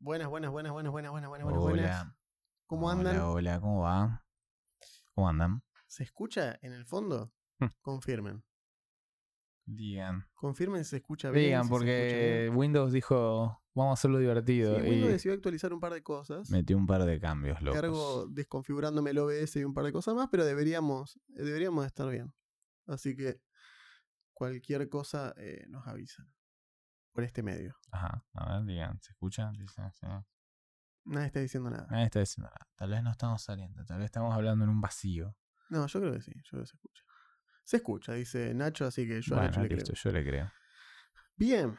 Buenas, buenas, buenas, buenas, buenas, buenas, buenas, hola. buenas. ¿Cómo andan? Hola, hola, ¿cómo va? ¿Cómo andan? ¿Se escucha en el fondo? Hmm. Confirmen. Digan. Confirmen si se escucha bien. Digan, porque. Windows dijo, vamos a hacerlo divertido. Windows decidió actualizar un par de cosas. Metió un par de cambios, loco. Desconfigurándome el OBS y un par de cosas más, pero deberíamos, eh, deberíamos estar bien. Así que cualquier cosa eh, nos avisan por este medio. Ajá, a ver, digan, ¿se escucha? Dicen, sí. Nadie está diciendo nada. Nadie está diciendo nada. Tal vez no estamos saliendo, tal vez estamos hablando en un vacío. No, yo creo que sí, yo creo que se escucha. Se escucha, dice Nacho, así que yo a Nacho le listo, creo. yo le creo. Bien,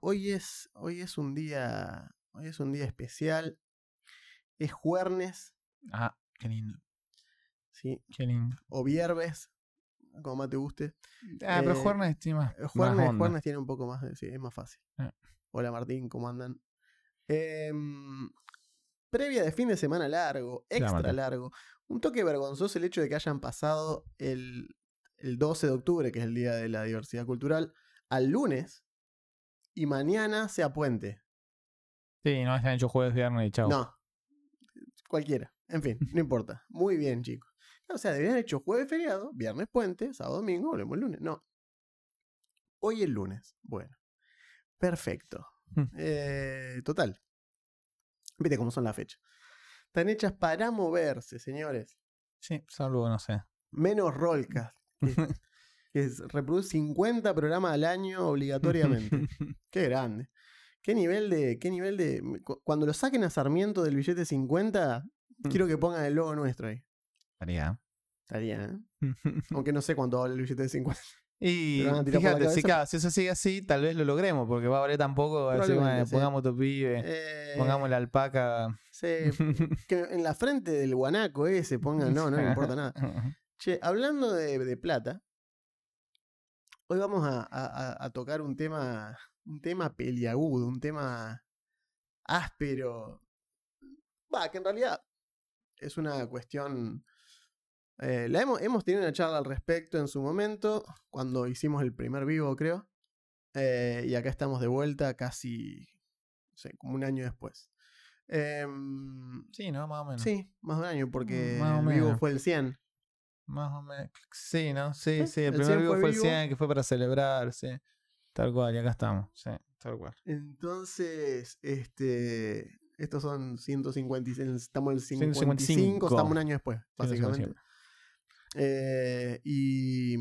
hoy es, hoy es un día. Hoy es un día especial. Es jueves, Ah, qué lindo, ¿sí? qué lindo. O viernes, como más te guste. Ah, pero Eh, Juernes tiene más, Juernes, tiene un poco más de. Sí, es más fácil. Ah. Hola Martín, ¿cómo andan? Em, previa de fin de semana largo, extra largo. Un toque vergonzoso el hecho de que hayan pasado el, el 12 de octubre, que es el Día de la Diversidad Cultural, al lunes y mañana sea puente. Sí, no se han hecho jueves, viernes y chau. No, cualquiera. En fin, no importa. Muy bien, chicos. O sea, deberían haber hecho jueves feriado, viernes puente, sábado domingo, volvemos el lunes. No. Hoy el lunes. Bueno. Perfecto. Hmm. Eh, total. Viste cómo son las fechas. Están hechas para moverse, señores. Sí, salvo, no sé. Menos Rollcast. Que, reproduce 50 programas al año obligatoriamente. Qué grande. Qué nivel de. Qué nivel de. cu- Cuando lo saquen a Sarmiento del billete 50, quiero que pongan el logo nuestro ahí. Estaría. Estaría, ¿eh? Aunque no sé cuánto vale el billete de 50. Y fíjate, si, claro, si eso sigue así, tal vez lo logremos, porque va a valer tampoco. Así, Probablemente, bueno, sí. pongamos tu pibe, Eh, pongamos la alpaca. sí, que en la frente del guanaco ese pongan, no, no me importa nada. Che, hablando de, de plata, hoy vamos a- a- a tocar un tema, un tema peliagudo, un tema áspero. Va, que en realidad es una cuestión. Eh, la hemos, hemos tenido una charla al respecto en su momento, cuando hicimos el primer vivo, creo. eh, y acá estamos de vuelta casi, no sé, como un año después. Em, Sí, ¿no? Más o menos. sí, más de un año, porque Más el vivo menos. fue el 100. Más o menos. Sí, ¿no? Sí, Sí, sí. El, el primer 100 vivo fue fue el vivo. 100, que fue para celebrar, sí. Tal cual, y acá estamos. Sí, tal cual. Entonces, este. Estos son 156. Estamos en el 55, 155. estamos un año después, básicamente. 155. Eh, y.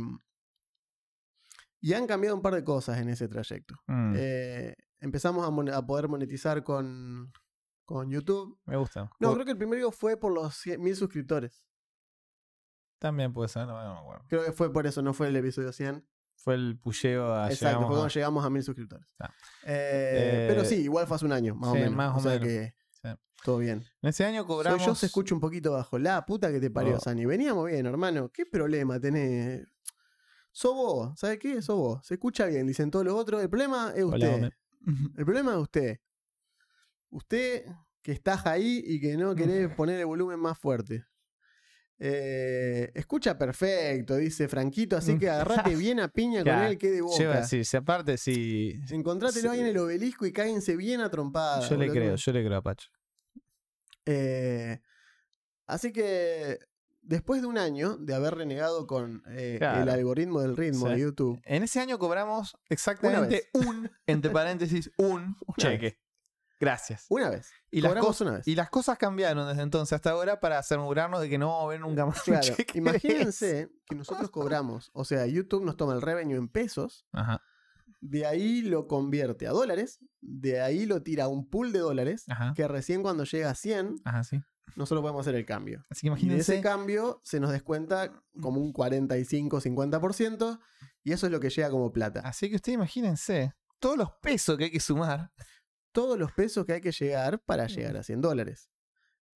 Y han cambiado un par de cosas en ese trayecto. Mm, Eh, empezamos a, poder monetizar con, con YouTube. me gusta. No, creo que el primer video fue por los 100 mil suscriptores. También puede ser, no, no me acuerdo. Creo que fue por eso, no fue el episodio 100. Fue el pulleo a Exacto, llegamos fue cuando a- llegamos a mil suscriptores. Ah. Eh, Eh, pero sí, igual fue hace un año, más sí, o menos. más o o sea menos. que. Todo bien. En ese año Soy cobramos. yo se escucha un poquito bajo. La puta que te parió, Oh. Sani. Veníamos bien, hermano. ¿Qué problema tenés? Sos vos, ¿sabes qué? Sos vos. Se escucha bien, dicen todos los otros. El problema es usted. El problema es usted. Usted que estás ahí y que no querés poner el volumen más fuerte. Eh, escucha perfecto, dice Franquito, así que agarrate bien a piña con él que de boca. Lleva así, si aparte, si. Encontrátelo Sí. ahí en el obelisco y cáguense bien a trompada. Yo le creo, yo le creo a Pacho. Eh, así que después de un año de haber renegado con eh, el algoritmo del ritmo Sí. de YouTube, En ese año cobramos exactamente un, entre paréntesis, un cheque. Gracias. una vez. Y las, Cobramos cos- una vez. y las cosas cambiaron desde entonces hasta ahora para asegurarnos de que no vamos a ver nunca más un Claro, cheque. imagínense que nosotros cobramos, o sea, YouTube nos toma el revenue en pesos, Ajá, de ahí lo convierte a dólares, de ahí lo tira a un pool de dólares, ajá, que recién cuando llega a 100, ajá, sí. nosotros podemos hacer el cambio. Así que Y de ese cambio se nos descuenta como un 45-50%, y eso es lo que llega como plata. Así que ustedes imagínense todos los pesos que hay que sumar. todos los pesos que hay que llegar para llegar a 100 dólares.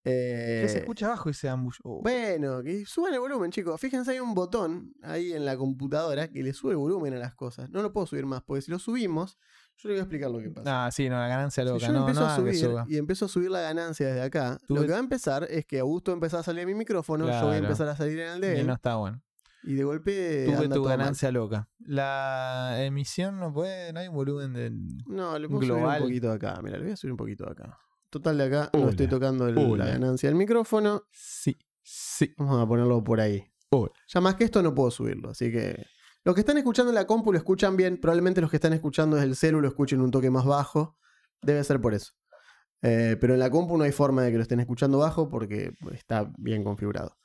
Eh, Que se escucha abajo ese ambush. Oh, bueno, que suban el volumen, chicos. Fíjense, hay un botón ahí en la computadora que le sube el volumen a las cosas. No lo puedo subir más, porque si lo subimos, yo le voy a explicar lo que pasa. Ah, sí, no, la ganancia Si loca. yo no, empiezo no a subir y empiezo a subir la ganancia desde acá, lo que va a empezar es que Augusto va a empezar a salir en mi micrófono, yo voy a empezar a salir en el de Y él. no está bueno. Y de golpe. Tuve tu mal. ganancia loca. La emisión no puede, no hay volumen de. No, le puedo subir global. un poquito de acá. Mira, le voy a subir un poquito de acá. Total, de acá no Hola. estoy tocando el- Hola. la ganancia del micrófono. Sí, sí. Vamos a ponerlo por ahí. Hola. Ya más que esto no puedo subirlo, así que. Los que están escuchando en la compu lo escuchan bien. Probablemente los que están escuchando desde el celu lo escuchen un toque más bajo. Debe ser por eso. Eh, pero en la compu no hay forma de que lo estén escuchando bajo porque está bien configurado.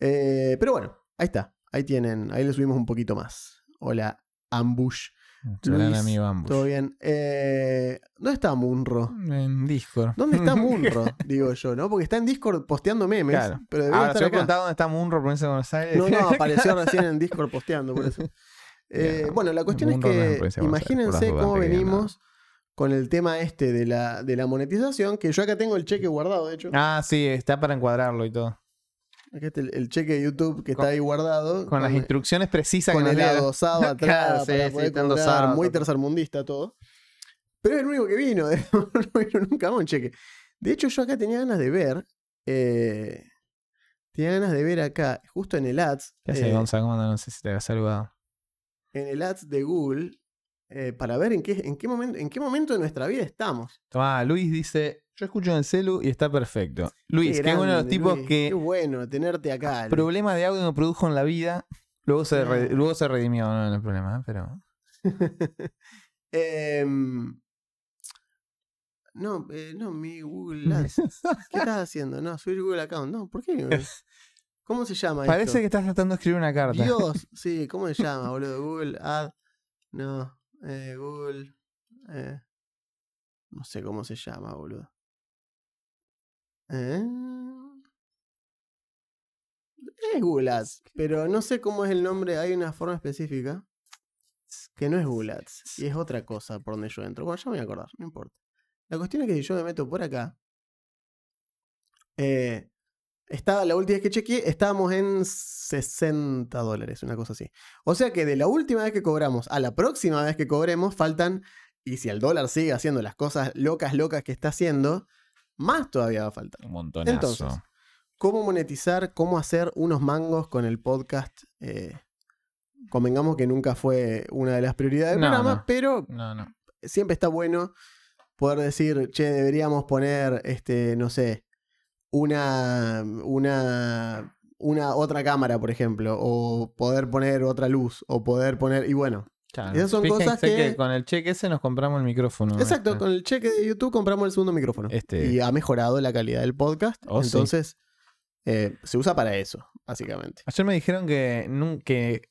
Eh, pero bueno, ahí está. Ahí tienen. Ahí le subimos un poquito más. Hola, Ambush. Gran amigo Ambush. ¿Todo bien? Eh, ¿Dónde está Munro? En Discord. ¿Dónde está Munro? Digo yo, ¿no? Porque está en Discord posteando memes. Claro. Pero Ahora, se preguntado dónde está Munro, provincia de Buenos Aires. No, no, apareció recién en Discord posteando, por eso. Eh, bueno, la cuestión es Munro no es que Aires, imagínense cómo venimos con el tema este de la, de la monetización, que yo acá tengo el cheque guardado, de hecho. Ah, sí, está para encuadrarlo y todo. Acá está el, el cheque de YouTube que Con- está ahí guardado. Con las instrucciones precisas con que el adosado atrás Claro, sí, para sí, poder muy tercermundista todo. Pero es el único que vino, no vino nunca más un cheque. De hecho, yo acá tenía ganas de ver, eh, tenía ganas de ver acá, justo en el ads, ¿Qué eh, Gonzalo? ¿Cómo anda? No sé si te había saludado. en el ads de Google, eh, para ver en qué, en, qué momento, en qué momento de nuestra vida estamos. Tomá, Luis dice, yo escucho en el celu y está perfecto. Luis, que es uno de los tipos Luis, que Qué bueno tenerte acá. Luis. problema de audio me produjo en la vida. Luego se, re- luego se redimió, no, no hay problema, ¿eh? pero... Em, no, eh, no, mi Google Ads. ¿Qué estás haciendo? No, soy Google Account. No, ¿por qué? ¿Cómo se llama Parece esto? que estás tratando de escribir una carta. Dios, sí, ¿cómo se llama, boludo? Google Ad. No, eh, Google. no sé cómo se llama, boludo. Eh, es Ads, pero no sé cómo es el nombre. Hay una forma específica que no es Ads y es otra cosa por donde yo entro. Bueno, ya me voy a acordar, no importa. La cuestión es que si yo me meto por acá, eh, estaba la última vez que chequeé, estábamos en 60 dólares, una cosa así. O sea que de la última vez que cobramos a la próxima vez que cobremos, faltan, y si el dólar sigue haciendo las cosas locas, locas que está haciendo, más todavía va a faltar. Un montonazo. Entonces, ¿Cómo monetizar? ¿Cómo hacer unos mangos con el podcast? Eh, convengamos que nunca fue una de las prioridades del No, programa, no. pero no, siempre está bueno poder decir, che, deberíamos poner, este, no sé, una, una, una otra cámara, por ejemplo, o poder poner otra luz, o poder poner, y bueno, Claro. Esas son Fíjense cosas que- con el cheque ese nos compramos el micrófono. exacto, este. con el cheque de YouTube compramos el segundo micrófono Este- y ha mejorado la calidad del podcast, Oh, sí. entonces eh, se usa para eso, básicamente. Ayer me dijeron que, que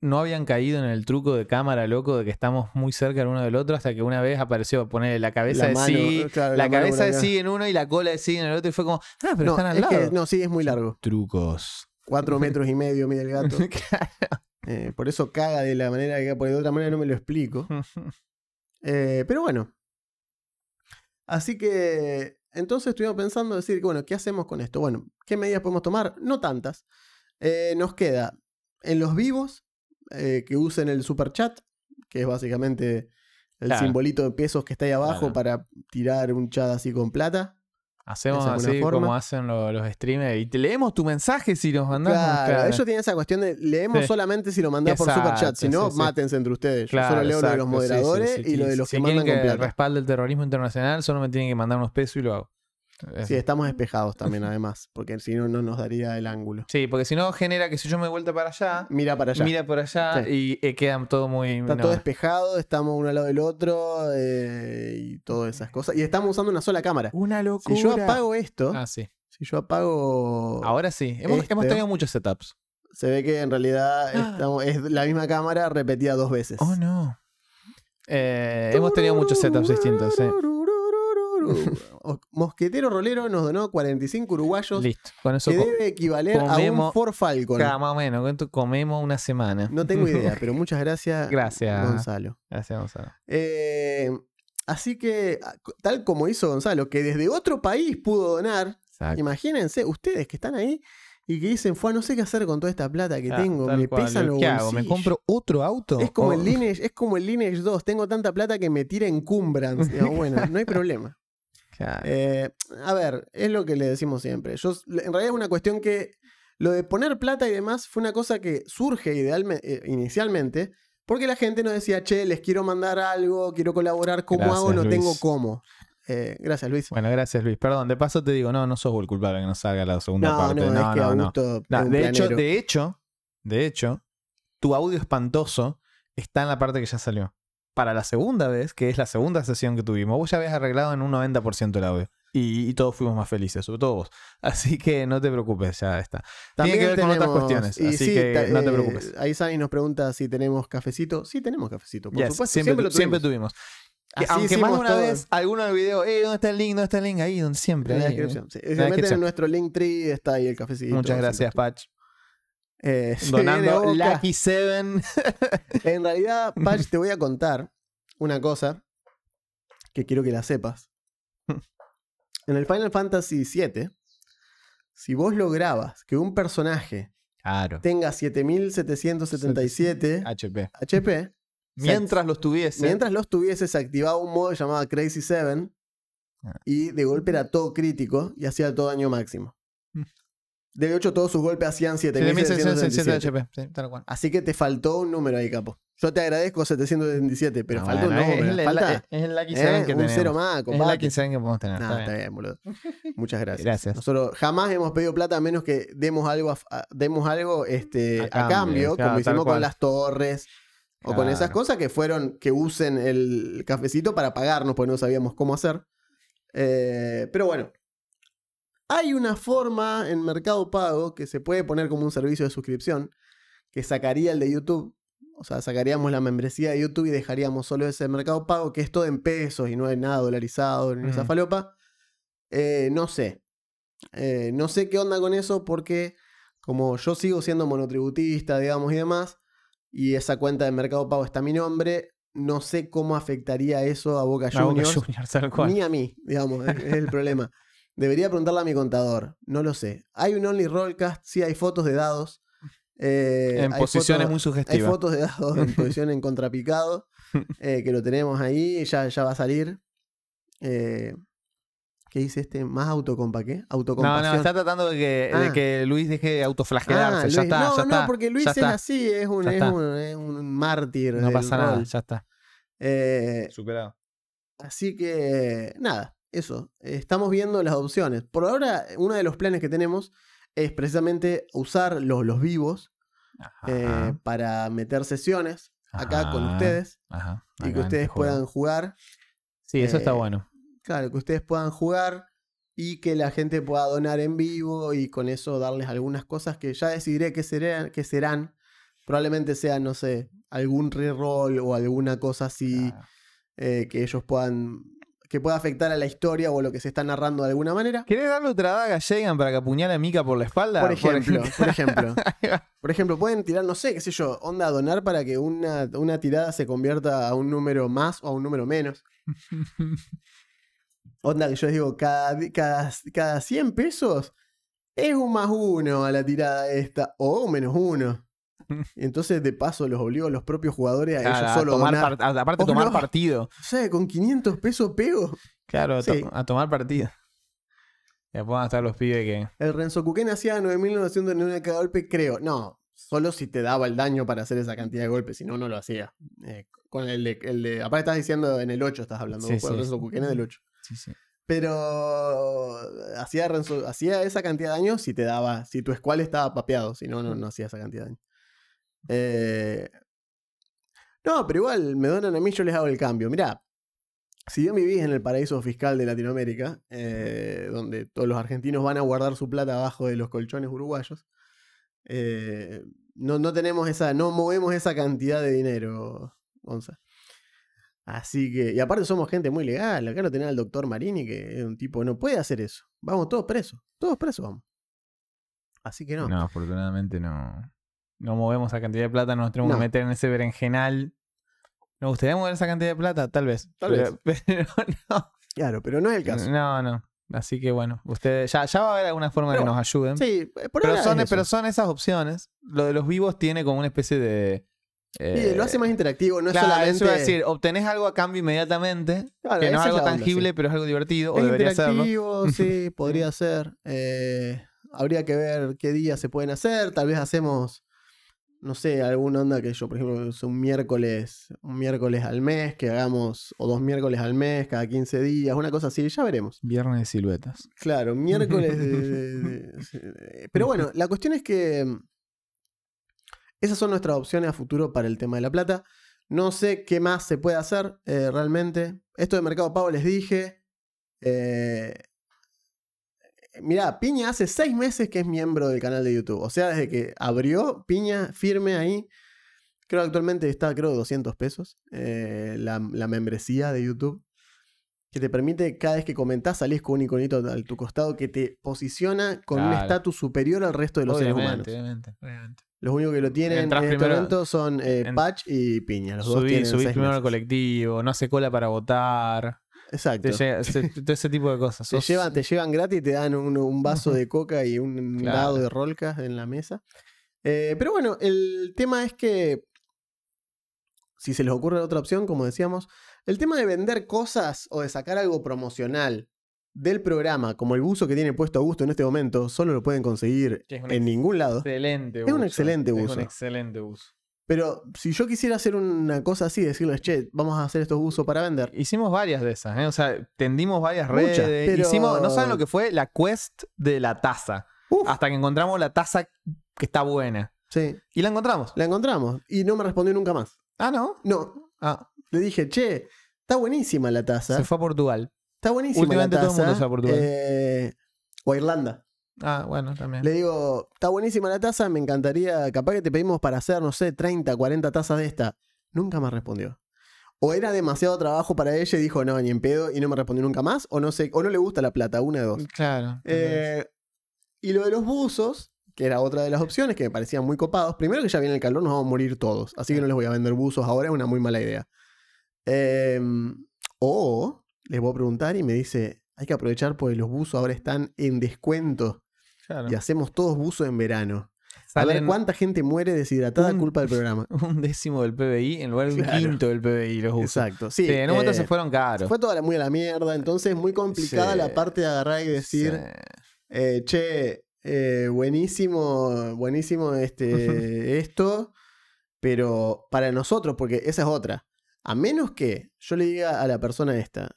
no habían caído en el truco de cámara, loco, de que estamos muy cerca el uno del otro, hasta que una vez apareció poner la cabeza La de mano, sí, claro, la, cabeza de sí en uno y la cola de sí en el otro, y fue como, ah, pero no, están al es lado. que, no, sí, es muy largo. Trucos. Cuatro metros y medio mide el gato. Claro. Eh, por eso caga de la manera que porque de otra manera no me lo explico. Eh, pero bueno. Así que entonces estuvimos pensando decir, bueno, ¿qué hacemos con esto? Bueno, ¿qué medidas podemos tomar? No tantas. Eh, nos queda en los vivos que usen el super chat, que es básicamente el Claro. simbolito de pesos que está ahí abajo Claro. para tirar un chat así con plata. Hacemos así forma. como hacen lo- los, streamers y te leemos tu mensaje si nos mandamos. Claro, ellos tienen esa cuestión de leemos Sí. solamente si lo mandás por super chat, Exacto, si no, sí, mátense entre ustedes. Yo Claro, solo leo lo de los exacto, moderadores y lo de los si que mandan con que plata. respalde el terrorismo internacional, solo me tienen que mandar unos pesos y lo hago. Es- Sí, estamos despejados también, además, porque si no, no nos daría el ángulo. Sí, porque si no genera que si yo me vuelta para allá, Mira para allá. mira por allá Sí. y eh, queda todo muy. Está no. todo despejado, estamos uno al lado del otro eh, y todas esas cosas. Y estamos usando una sola cámara. Una locura. Si yo apago esto, Ah, sí. si yo apago. Ahora sí. Hemos, Este- hemos tenido muchos setups. Se ve que en realidad Ah. estamos- es la misma cámara repetida dos veces. Oh, no. Eh, hemos tenido muchos setups distintos. sí. Mosquetero Rolero nos donó 45 uruguayos, Listo. Con eso que debe equivaler a un Ford Falcon. cada más o menos. comemos una semana. No tengo idea, pero muchas gracias, Gracias. Gonzalo. Gracias, Gonzalo. Eh, así que, tal como hizo Gonzalo, que desde otro país pudo donar, Exacto. imagínense, ustedes que están ahí y que dicen, fue, no sé qué hacer con toda esta plata que Claro, tengo, me cual. pesan los ¿Qué hago? ¿Me bolsillos". compro otro auto? Es como, el Lineage, es como el Lineage 2, tengo tanta plata que me tira encumbrance. Digo, bueno, no hay problema. Claro. Eh, a ver, es lo que le decimos siempre. Yo, en realidad es una cuestión que Lo de poner plata y demás fue una cosa que surge idealmente, inicialmente porque la gente nos decía, che, les quiero mandar algo, quiero colaborar, ¿cómo Gracias, hago? No Luis. tengo cómo. Eh, gracias, Luis. Bueno, gracias Luis. Perdón, de paso te digo, no, no sos el culpable que no salga la segunda No, parte. no, No, es que no, no. De hecho, de hecho, de hecho, tu audio espantoso está en la parte que ya salió. Para la segunda vez, que es la segunda sesión que tuvimos, vos ya habías arreglado en un 90% el audio. Y, y todos fuimos más felices, sobre todo vos. Así que no te preocupes, ya está. Tiene que ver con otras cuestiones, y así sí, que no te eh, preocupes. Ahí Sani nos pregunta si tenemos cafecito. Sí, tenemos cafecito, por Yes, supuesto. siempre, Siempre, lo siempre tuvimos. tuvimos. Así aunque más de una todo vez, alguno del video, eh, ¿dónde está el link? ¿Dónde está el link? Ahí, donde siempre. en la ahí, descripción. Sí, Si descripción. en nuestro link tree, está ahí el cafecito. Muchas gracias. Patch. Eh, Donando. Lucky Seven. En realidad, Patch, te voy a contar una cosa que quiero que la sepas. En el Final Fantasy VII, si vos lograbas que un personaje Claro. tenga 7777 HP. HP, Mientras los tuviese. mientras los tuviese, se activaba un modo llamado Crazy 7 Ah. y de golpe era todo crítico y hacía todo daño máximo. De hecho, todos sus golpes hacían 7777 7777. HP. Sí, tal cual. Así que te faltó un número ahí, capo. Yo te agradezco 777, pero Ah, falta bueno, un número. Es, el- falta es- es el Lucky eh, Seven que un tenemos. cero más, es el compadre. Lucky Seven que podemos tener. Está bien. bien, boludo. Muchas gracias. Gracias. Nosotros jamás hemos pedido plata a menos que demos algo, a, a- demos algo este, A a, cambio, cambio, claro, como hicimos con las torres o con esas cosas que fueron que usen el cafecito para pagarnos, porque no sabíamos cómo hacer. Eh, pero bueno, hay una forma en Mercado Pago que se puede poner como un servicio de suscripción que sacaría el de YouTube. O sea, sacaríamos la membresía de YouTube y dejaríamos solo ese Mercado Pago, que es todo en pesos y no es nada dolarizado ni esa Mm. falopa. Eh, no sé. Eh, no sé qué onda con eso porque como yo sigo siendo monotributista, digamos, y demás, y esa cuenta de Mercado Pago está a mi nombre, no sé cómo afectaría eso a Boca Juniors, cual. ni a mí, digamos, es, es el problema. Debería preguntarle a mi contador, no lo sé. Hay un Only Rollcast, sí hay fotos de dados. eh, en hay posiciones fotos- muy hay sugestivas. fotos de dados en posición en contrapicado, eh, que lo tenemos ahí, ya, ya va a salir. Eh, ¿Qué dice este? ¿Más autocompa qué? No, Autocompasión. no, está tratando de que, de Ah. que Luis deje de autoflagelarse. Ah, ya está, no, ya no, porque Luis es está. así, es un, es un, es un mártir. No pasa nada, ya está. Eh, Superado. Así que, nada, eso. Estamos viendo las opciones. Por ahora, uno de los planes que tenemos es precisamente usar los, los vivos eh, para meter sesiones acá con ustedes ajá, y acá que ustedes puedan jugar. Sí, eso está eh, bueno. Claro, que ustedes puedan jugar y que la gente pueda donar en vivo y con eso darles algunas cosas que ya decidiré que serán. Que serán. Probablemente sean, no sé, algún reroll o alguna cosa así Claro. eh, que ellos puedan. Que pueda afectar a la historia o a lo que se está narrando de alguna manera. ¿Querés darle otra daga a Jagan para que apuñale a Mika por la espalda? Por ejemplo, por ejemplo. Por ejemplo, pueden tirar, no sé, qué sé yo, onda donar para que una, una tirada se convierta a un número más o a un número menos. Onda que yo les digo, cada, cada, cada 100 pesos es un más uno a la tirada esta, o un menos uno. Entonces, de paso, los obligo a los propios jugadores a Claro, ellos a solo tomar donar. a- aparte Oh, tomar no. partido. O sea, con 500 pesos pego. Claro, a, to- Sí. a tomar partido. Y después van a estar los pibes que. El Renzokuken hacía 9.909 cada golpe, creo. No, solo si te daba el daño para hacer esa cantidad de golpes, si no, no lo hacía. Eh, con el de, el de- Aparte estás diciendo en el 8, estás hablando. Sí, vos, el sí. Renzokuken es del 8. Sí, sí. Pero hacía, Renzo- hacía esa cantidad de daño si te daba, si tu squall estaba papeado, si no, no, no hacía esa cantidad de daño. Eh, no, pero igual me donan a mí, yo les hago el cambio. Mirá, si bien vivís en el paraíso fiscal de Latinoamérica, eh, donde todos los argentinos van a guardar su plata abajo de los colchones uruguayos, eh, no, no tenemos esa, no movemos esa cantidad de dinero, Gonza. Así que, y aparte somos gente muy legal. Acá lo tenía el doctor Marini, que es un tipo no puede hacer eso. Vamos todos presos. Todos presos vamos. Así que no. No, afortunadamente no. No movemos esa cantidad de plata, nos tenemos No. que meter en ese berenjenal. ¿Nos gustaría mover esa cantidad de plata? Tal vez. Tal pero, pero no. Claro, pero no es el caso. No, no. Así que bueno, ustedes ya, ya va a haber alguna forma de que Pero- nos ayuden. Sí, eh, por pero, son, es eso. pero son esas opciones. Lo de los vivos tiene como una especie de. Sí, eh, lo hace más interactivo, no es claro, solamente. eso iba a decir, obtenés algo a cambio inmediatamente, Claro, que no es algo onda, tangible, sí. pero es algo divertido, o Es debería serlo. interactivo, sí, podría ser. Eh, habría que ver qué días se pueden hacer. Tal vez hacemos, no sé, alguna onda que yo, por ejemplo, un miércoles, un miércoles al mes, que hagamos, o dos miércoles al mes, cada 15 días, una cosa así, ya veremos. Viernes de siluetas. Claro, miércoles de- de- de- de- Pero bueno, la cuestión es que esas son nuestras opciones a futuro para el tema de la plata. No sé qué más se puede hacer eh, realmente. Esto de Mercado Pago les dije. Eh, mirá, Piña hace seis meses que es miembro del canal de YouTube. O sea, desde que abrió Piña firme ahí. Creo que actualmente está, creo, 200 pesos eh, la, la membresía de YouTube. Que te permite cada vez que comentás salís con un iconito a tu costado que te posiciona con un estatus superior al resto de los seres humanos. Obviamente, obviamente. Los únicos que lo tienen Entrás en este momento son eh, en- Patch y Piña. Los dos tienen primero al colectivo, no hace cola para votar. Exacto. Te llega- se- todo ese tipo de cosas. Te Sos- llevan, te llevan gratis y te dan un, un vaso de coca y un Claro. dado de rolcas en la mesa. Eh, pero bueno, el tema es que, si se les ocurre otra opción, como decíamos, el tema de vender cosas o de sacar algo promocional del programa, como el buzo que tiene puesto Augusto en este momento, solo lo pueden conseguir es en ningún lado. Excelente Es un excelente Es uso. un excelente uso. Pero si yo quisiera hacer una cosa así, decirles, che, vamos a hacer estos buzos para vender. Hicimos varias de esas, ¿eh? O sea, tendimos varias Muchas, redes. pero- Hicimos, no saben lo que fue la quest de la taza. Uf, Hasta que encontramos la taza que está buena. sí, Y la encontramos. la encontramos. Y no me respondió nunca más. Ah, ¿no? No, Ah, le dije, che, está buenísima la taza. se fue a Portugal. Está buenísima Últimamente la todo el mundo taza. se va a Portugal. eh, o a Irlanda. Ah, bueno, también. Le digo, está buenísima la taza, me encantaría, capaz que te pedimos para hacer, no sé, 30, 40 tazas de esta. Nunca me respondió. O era demasiado trabajo para ella y dijo, no, ni en pedo, y no me respondió nunca más, o no sé, o no le gusta la plata, una de dos. Claro. Eh, y lo de los buzos, que era otra de las opciones que me parecían muy copados. Primero que ya viene el calor, nos vamos a morir todos. Así que no les voy a vender buzos ahora, es una muy mala idea. Eh, o les voy a preguntar y me dice, hay que aprovechar porque los buzos ahora están en descuento claro. y hacemos todos buzos en verano. A ver cuánta gente muere deshidratada un- culpa del programa. un décimo del PBI en lugar de un Claro. quinto del PBI los usos. Exacto. Sí, Sí, en un momento eh, se fueron caros. Fue toda la, muy a la mierda, entonces muy complicada Sí. la parte de agarrar y decir, Sí. Eh, che, eh, buenísimo, buenísimo este, esto, pero para nosotros, porque esa es otra. A menos que yo le diga a la persona esta,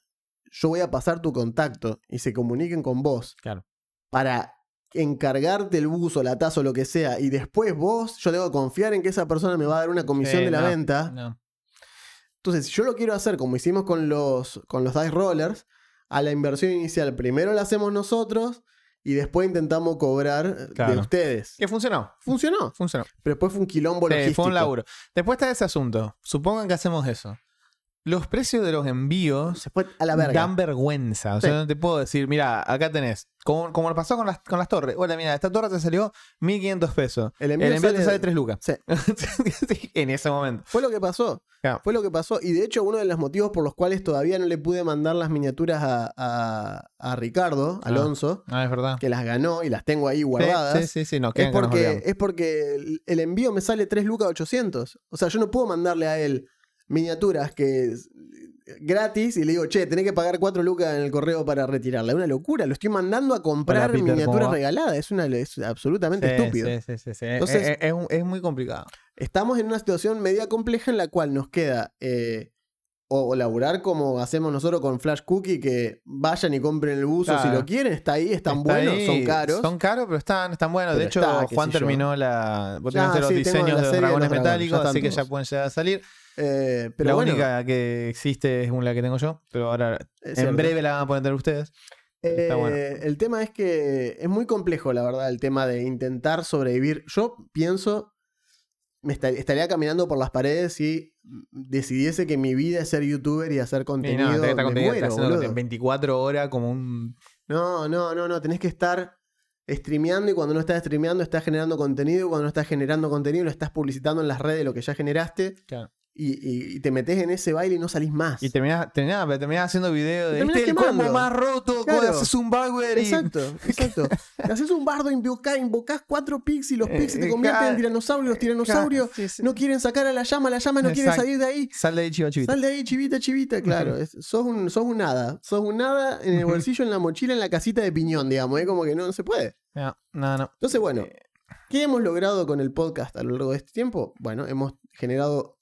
yo voy a pasar tu contacto y se comuniquen con vos Claro. para encargarte el buzo, la taza o lo que sea, y después vos, yo debo confiar en que esa persona me va a dar una comisión Sí, de la no, venta. no. Entonces, si yo lo quiero hacer como hicimos con los, con los dice rollers, a la inversión inicial primero la hacemos nosotros y después intentamos cobrar de ustedes. Que funcionó. Funcionó, Funcionó. pero después fue un quilombo Sí, logístico. fue un laburo. Después está ese asunto. Supongan que hacemos eso. Los precios de los envíos Se fue a la verga. dan vergüenza. O sea, Sí. no te puedo decir, mira, acá tenés. Como, como lo pasó con las, con las torres. Hola, mira, esta torre te salió 1500 pesos. El El envío, envío, te sale- sale 3 lucas. Sí. En ese momento. Fue lo que pasó. Claro. Fue lo que pasó. Y de hecho, uno de los motivos por los cuales todavía no le pude mandar las miniaturas a, a- a Ricardo Ah. Alonso, Ah, es verdad. que las ganó y las tengo ahí guardadas. Sí, sí, sí, no, Es porque, es porque el- el envío me sale 3 lucas 800. O sea, yo no puedo mandarle a él miniaturas que es gratis y le digo, che, tenés que pagar 4 lucas en el correo para retirarla. Es una locura. Lo estoy mandando a comprar Hola, Peter, ¿cómo miniaturas regaladas. Es, una, es absolutamente Sí, estúpido. Sí, sí, sí, sí. Entonces- es, es- muy complicado. Estamos en una situación media compleja en la cual nos queda eh, o, o laburar como hacemos nosotros con Flash Cookie, que vayan y compren el buzo si Claro. lo quieren. Está ahí, están Está buenos, ahí, son caros. Son caros, pero están, están buenos. de hecho, está, Juan yo. terminó la. Vos tenés los diseños la de los serie de dragones metálicos, así que ya pueden llegar a salir. Eh, pero la bueno, única que existe es la que tengo yo, pero ahora en cierto. breve la van a poder tener ustedes. está Eh, bueno. El tema es que es muy complejo, la verdad, el tema de intentar sobrevivir. Yo pienso, me esta- estaría caminando por las paredes si decidiese que mi vida es ser youtuber y hacer Y contenido. no, te está me contenido, muero, está haciendo boludo. en 24 horas como un. No, no, no, no. Tenés que estar streameando y cuando no estás streameando estás generando contenido y cuando no estás generando contenido lo estás publicitando en las redes lo que ya generaste. Claro. Y, y- y te metes en ese baile y no salís más. Y terminás, terminás, terminás haciendo video de este es el combo más roto, Claro. haces un y- Exacto, exacto. Te haces un bardo, invocás, invocás cuatro pigs y los Eh, pigs se te eh, convierten en tiranosaurios. Los tiranosaurios Sí, sí. no quieren sacar a la llama, la llama no quiere salir de ahí. Sal de ahí, chiva, chivita. Sal de ahí, chivita, chivita, claro. es- sos, un, sos un nada. Sos un nada en el bolsillo, en la mochila, en la casita de piñón, digamos. Es como que no, no se puede. No, no, no. Entonces, bueno, Eh. ¿qué hemos logrado con el podcast a lo largo de este tiempo? Bueno, hemos generado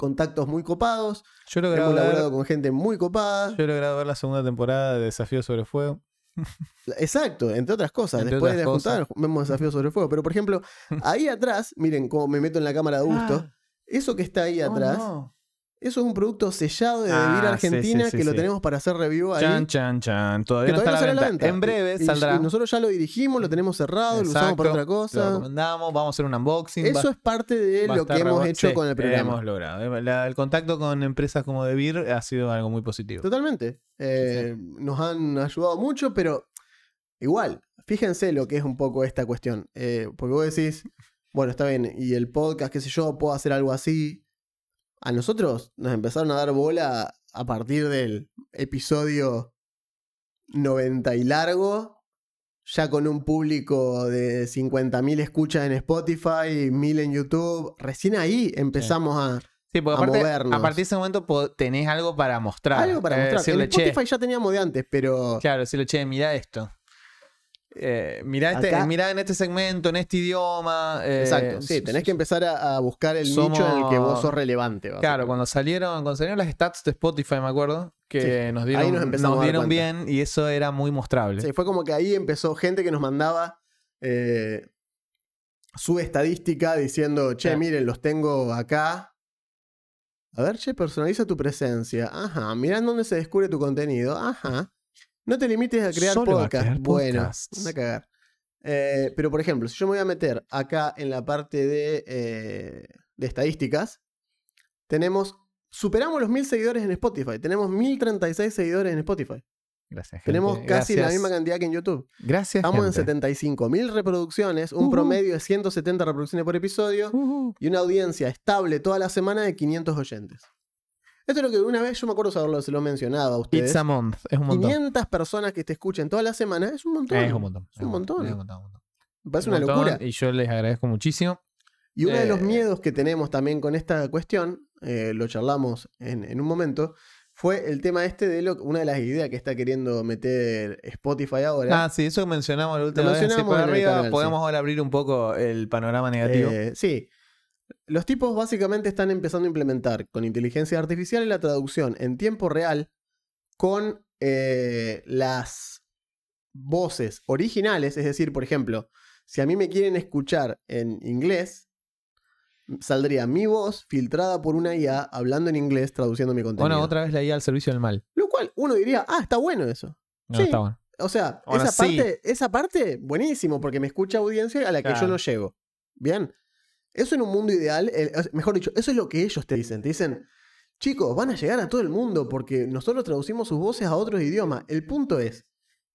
contactos muy copados, Yo he hemos ver, laburado con gente muy copada. yo he logrado ver la segunda temporada de Desafío sobre Fuego. Exacto, entre otras cosas. Entre Después otras de juntar, vemos desafíos sobre fuego. Pero, por ejemplo, ahí atrás, miren cómo me meto en la cámara de gusto. Ah. Eso que está ahí Oh, atrás, no. Eso es un producto sellado de Ah, Argentina sí, sí, que lo tenemos para hacer review ahí. Chan, chan, chan. Todavía que no está todavía a no la venta. En breve Y- saldrá. Y nosotros ya lo dirigimos, lo tenemos cerrado, lo usamos para otra Lo cosa. recomendamos, vamos a hacer un unboxing. Eso va- es parte de lo que hemos hecho con el programa. Hemos logrado. Eh, la- el contacto con empresas como DeVir ha sido algo muy positivo. Totalmente. Eh, Nos han ayudado mucho, pero igual, fíjense lo que es un poco esta cuestión. Eh, porque vos decís, bueno, está bien, y el podcast, qué sé yo, puedo hacer algo así. A nosotros nos empezaron a dar bola a partir del episodio 90 y largo, ya con un público de 50.000 escuchas en Spotify, 1000 en YouTube. Recién ahí empezamos a... Sí, porque a aparte, movernos. a partir de ese momento tenés algo para mostrar. Algo para Eh, mostrar. decirle, en che, Spotify ya teníamos de antes, pero... Claro, decirle, che, mirá esto. Eh, mirá, este, Acá- mirá en este segmento, en este idioma. eh, Exacto, sí, tenés que empezar a, a buscar el nicho en el que vos sos relevante. Claro, cuando salieron, cuando salieron las stats de Spotify, me acuerdo, que Sí, nos ahí dieron, nos dieron bien y eso era muy mostrable. Sí, fue como que ahí empezó gente que nos mandaba eh, su estadística diciendo, che, miren, los tengo acá. A ver, che, personaliza tu presencia. Ajá, mirá en dónde se descubre tu contenido. Ajá. No te limites a crear Solo a podcast. crear bueno, podcasts. a cagar. Eh, pero, por ejemplo, si yo me voy a meter acá en la parte de, eh, de estadísticas, tenemos. Superamos los mil seguidores en Spotify. Tenemos 1036 seguidores en Spotify. Gracias, gente. Tenemos casi la misma cantidad que en YouTube. Gracias. Estamos en gente. 75.000 reproducciones, un promedio de 170 reproducciones por episodio y una audiencia estable toda la semana de 500 oyentes. Esto es lo que una vez yo me acuerdo saberlo, se lo he mencionado a ustedes. It's a month. Es un montón. 500 personas que te escuchen toda la semana es un montón. Es un montón. Es un montón. Es un montón, un montón. Me parece Un una montón, locura. Y yo les agradezco muchísimo. Y uno de los Eh. miedos que tenemos también con esta cuestión, eh, lo charlamos en, en un momento, fue el tema este de lo, una de las ideas que está queriendo meter Spotify ahora. Ah, sí, eso mencionamos la última vez. sí, mencionamos por arriba canal, podemos ahora abrir un poco el panorama negativo. Eh, sí. Los tipos básicamente están empezando a implementar con inteligencia artificial la traducción en tiempo real con eh, las voces originales. Es decir, por ejemplo, si a mí me quieren escuchar en inglés, saldría mi voz filtrada por una IA hablando en inglés traduciendo mi contenido. bueno, otra vez la IA al servicio del mal. Lo cual uno diría, ah, está bueno eso. No, Sí. está bueno. O sea, esa sí. parte, esa parte, buenísimo, porque me escucha audiencia a la que yo no llego. Bien. Eso en un mundo ideal, el- mejor dicho, eso es lo que ellos te dicen. Te dicen, chicos, van a llegar a todo el mundo porque nosotros traducimos sus voces a otros idiomas. El punto es,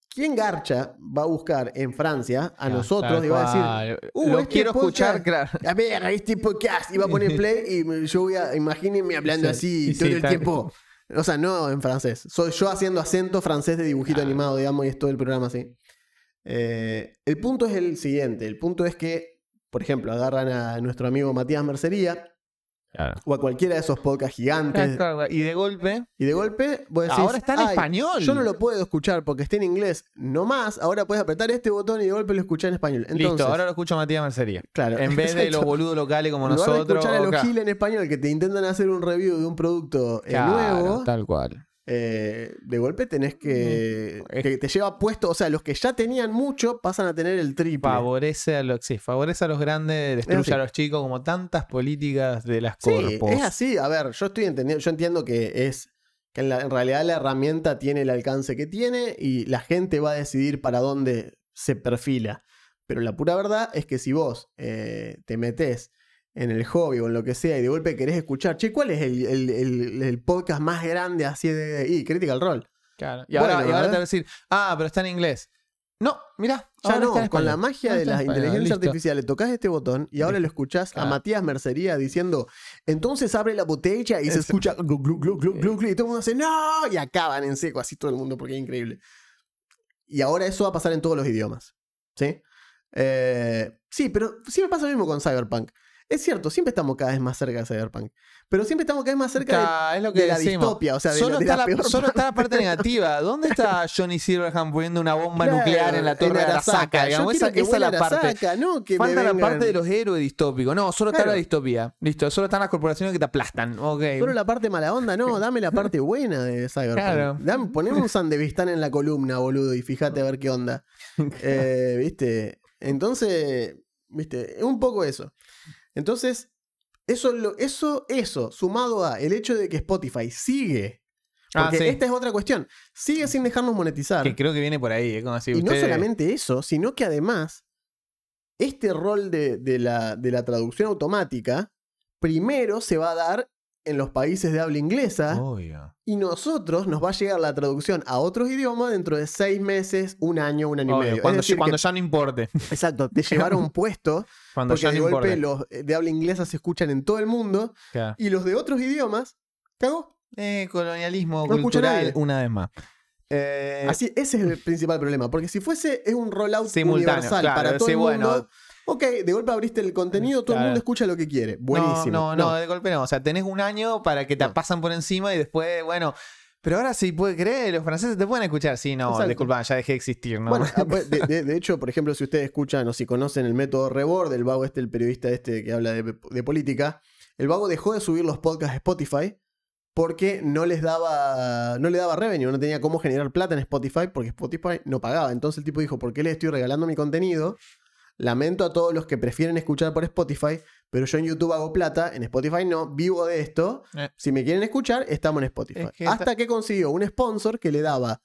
¿quién garcha va a buscar en Francia a Claro, nosotros y va a decir. "Uh, Lo este quiero escuchar, claro. a ver, este podcast, y va a poner play y yo voy a, imagínenme hablando Sí, así todo sí, el tiempo. O sea, no en francés. Soy yo haciendo acento francés de dibujito Claro. animado, digamos, y es todo el programa así. Eh, el punto es el siguiente. El punto es que, por ejemplo, agarran a nuestro amigo Matías Mercería Claro. o a cualquiera de esos podcasts gigantes Claro, claro. Y de golpe, y de golpe vos decís, ahora está en "Ay, español. Yo no lo puedo escuchar porque está en inglés. No más, ahora puedes apretar este botón y de golpe lo escuchás en español. Entonces, Listo, ahora lo escucho a Matías Mercería. claro, En vez de los boludos locales como de nosotros. escuchar a los giles en español que te intentan hacer un review de un producto eh, Claro, nuevo, Tal cual. Eh, de golpe tenés que, que te lleva puesto, o sea, los que ya tenían mucho pasan a tener el triple. Favorece a los, sí, favorece a los grandes, destruye a los chicos, como tantas políticas de las Sí, corpos. es así. A ver, yo estoy entendiendo, yo entiendo que es que en, la- en realidad la herramienta tiene el alcance que tiene y la gente va a decidir para dónde se perfila. Pero la pura verdad es que si vos eh, te metés en el hobby o en lo que sea y de golpe querés escuchar, che, ¿cuál es el, el- el- el podcast más grande así de... Y Critical Role. Claro. Y ahora, Bueno, y ahora te va a decir, ah, pero está en inglés. No, mira, Ya no, está con la magia Ahora de las inteligencias artificiales tocas este botón y ahora lo escuchás a Claro. Matías Mercería diciendo, entonces abre la botella y se escucha glu, glu, glu, y todo el mundo hace no y acaban en seco, así todo el mundo porque es increíble. Y ahora eso va a pasar en todos los idiomas. ¿Sí? Eh, sí, pero siempre pasa lo mismo con Cyberpunk. Es cierto, siempre estamos cada vez más cerca de Cyberpunk. Pero siempre estamos cada vez más cerca de, Ca- es lo que de la distopia, o sea, de, solo, la, de está la la, está la parte. negativa. ¿Dónde está Johnny Silverhand poniendo una bomba Claro, nuclear en la torre de Arasaka? Yo digamos? Esa, es la parte. No que Falta la parte de los héroes distópicos. No, solo está la distopía. Listo, solo están las corporaciones que te aplastan. Ok. Solo la parte mala onda, no, dame la parte buena de Cyberpunk. Claro. Dame, poneme un Sandevistán en la columna, boludo, y fíjate a ver qué onda. Eh, ¿Viste? Entonces, ¿viste? Es un poco eso. Entonces, eso, eso, eso, sumado a el hecho de que Spotify sigue. Ah, Porque sí. esta es otra cuestión. Sigue sin dejarnos monetizar. Que creo que viene por ahí. Como así, y no solamente eso, sino que además, este rol de, de la, de la traducción automática, primero se va a dar en los países de habla inglesa. Obvio. Y nosotros nos va a llegar la traducción a otros idiomas dentro de seis meses, un año, un año y medio. Cuando, decir, cuando que- ya no importe. exacto, te llevaron un puesto, Cuando porque ya de no golpe importe. los eh, de habla inglesa se escuchan en todo el mundo, y los de otros idiomas, ¿cagó? Eh, colonialismo No cultural, una vez más. Eh, Así, ese es el principal problema, porque si fuese es un rollout Simultáneo, universal claro, para todo sí, el mundo, bueno. Ok, de golpe abriste el contenido, todo el mundo escucha lo que quiere, buenísimo. No, no, no, de golpe no. O sea, tenés un año para que te No. pasan por encima y después, bueno. Pero ahora sí puede creer, los franceses te pueden escuchar. Sí, no, Exacto. disculpa, ya dejé de existir, ¿no? Bueno, de, de- de hecho, por ejemplo, si ustedes escuchan o si conocen el método Rebord, el vago este, el periodista este que habla de, de política, el vago dejó de subir los podcasts a Spotify porque no les daba no le daba revenue, no tenía cómo generar plata en Spotify porque Spotify no pagaba. Entonces el tipo dijo, ¿por qué les estoy regalando mi contenido? Lamento a todos los que prefieren escuchar por Spotify, pero yo en YouTube hago plata, en Spotify no, vivo de esto. Eh. Si me quieren escuchar, estamos en Spotify. Es que Hasta que consiguió un sponsor que le daba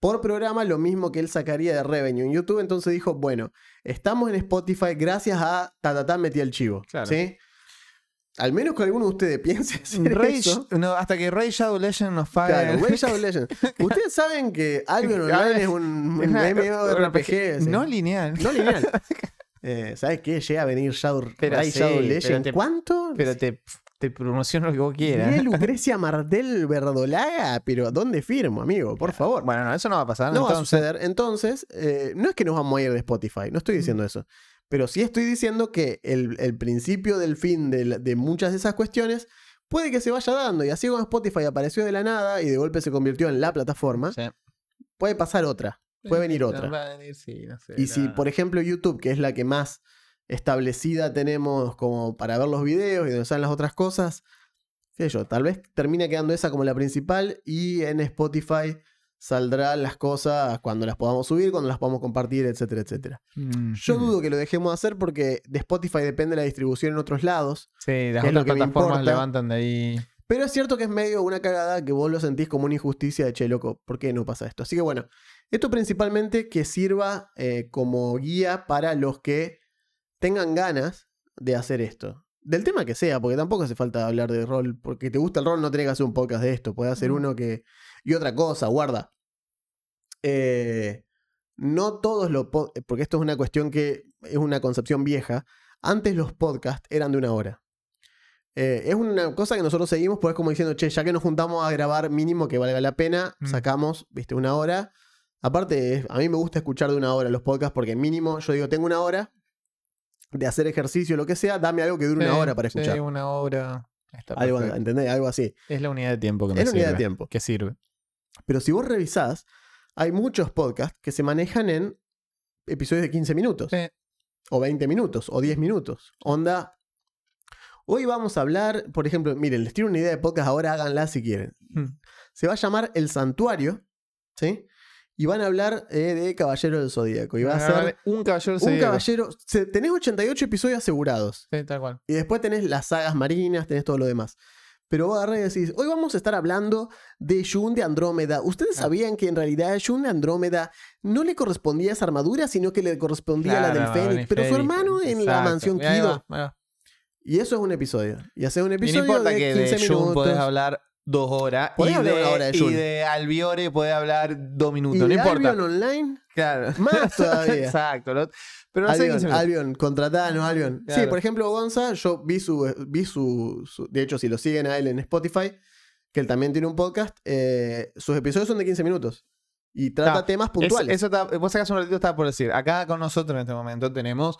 por programa lo mismo que él sacaría de revenue en YouTube. Entonces dijo, bueno, estamos en Spotify gracias a Tatatán metí el chivo. Claro. ¿sí? Al menos que alguno de ustedes piense hacer Rage, eso. no, hasta que Rage Shadow Legend nos pague. Claro, Rage Shadow Legends. Ustedes saben que Albion Online es un, Es una- MMORPG. No lineal. No lineal. Eh, ¿Sabes qué? Llega a venir Shadow, Pero Ray sí, Shadow pero Legend. te- ¿Cuánto? Pero te, te promociono lo que vos quieras. Viene Lucrecia Martel Verdolaga, pero ¿dónde firmo, amigo? Por favor. Bueno, no, eso no va a pasar. no va a suceder. Entonces, eh, no es que nos vamos a ir de Spotify, no estoy diciendo eso. Pero sí estoy diciendo que el, el principio del fin de, la- de muchas de esas cuestiones puede que se vaya dando. Y así como Spotify apareció de la nada y de golpe se convirtió en la plataforma, Sí. puede pasar otra. Puede venir otra. Va a venir, sí, no sé, Y si, por ejemplo, YouTube, que es la que más establecida tenemos como para ver los videos y donde salen las otras cosas, qué sé yo, tal vez termine quedando esa como la principal y en Spotify saldrán las cosas cuando las podamos subir, cuando las podamos compartir, etcétera, etcétera. Mm, Yo dudo que lo dejemos de hacer porque de Spotify depende la distribución en otros lados, Sí, las otras plataformas levantan de ahí. pero es cierto que es medio una cagada que vos lo sentís como una injusticia de che, loco, ¿por qué no pasa esto? Así que bueno, esto principalmente que sirva eh, como guía para los que tengan ganas de hacer esto. Del tema que sea, porque tampoco hace falta hablar de rol. Porque te gusta el rol, no tenés que hacer un podcast de esto. Puede hacer Mm. uno que. Y otra cosa, guarda. Eh, no todos los. po- Porque esto es una cuestión que es una concepción vieja. Antes los podcasts eran de una hora. Eh, es una cosa que nosotros seguimos, pues es como diciendo, che, ya que nos juntamos a grabar mínimo que valga la pena, Mm. sacamos, viste, una hora. Aparte, a mí me gusta escuchar de una hora los podcasts porque mínimo yo digo, tengo una hora de hacer ejercicio, lo que sea, dame algo que dure una Sí, hora para sí, escuchar. una hora. Está algo, perfecto. ¿entendés? Algo así. Es la unidad de tiempo que me Es la unidad de tiempo. Que sirve. Pero si vos revisás, hay muchos podcasts que se manejan en episodios de 15 minutos, Sí. o 20 minutos, o 10 minutos. Onda. Hoy vamos a hablar, por ejemplo, miren, les tiro una idea de podcast, ahora háganla si quieren. Mm. Se va a llamar El Santuario, ¿sí? Y van a hablar eh, de Caballero del Zodíaco. Y va a ser un caballero un zodíaco. caballero. se- tenés 88 episodios asegurados. Sí, tal cual. Y después tenés las sagas marinas, tenés todo lo demás. Pero vos agarrás y decís, hoy vamos a estar hablando de Jun de Andrómeda. ¿Ustedes Ah. sabían que en realidad Jun de Andrómeda no le correspondía esa armadura, sino que le correspondía la del Fénix? Pero su hermano en la mansión Kido. Y eso es un episodio. Y hacer un Y episodio no importa de que 15 de minutos. podés hablar dos horas. Podés Y hablar de, una hora de y Jun. de Albiore puede hablar dos minutos. No de importa. Albion Online, Claro. más todavía. Exacto. Pero no sé Albion, se- Albion, contratanos, Albion. Sí, por ejemplo, Gonza, yo vi su, vi su, su- De hecho, si lo siguen a él en Spotify, que él también tiene un podcast, eh, sus episodios son de 15 minutos. Y trata temas Es- puntuales. eso está- vos sacás un ratito, estaba por decir. Acá con nosotros en este momento tenemos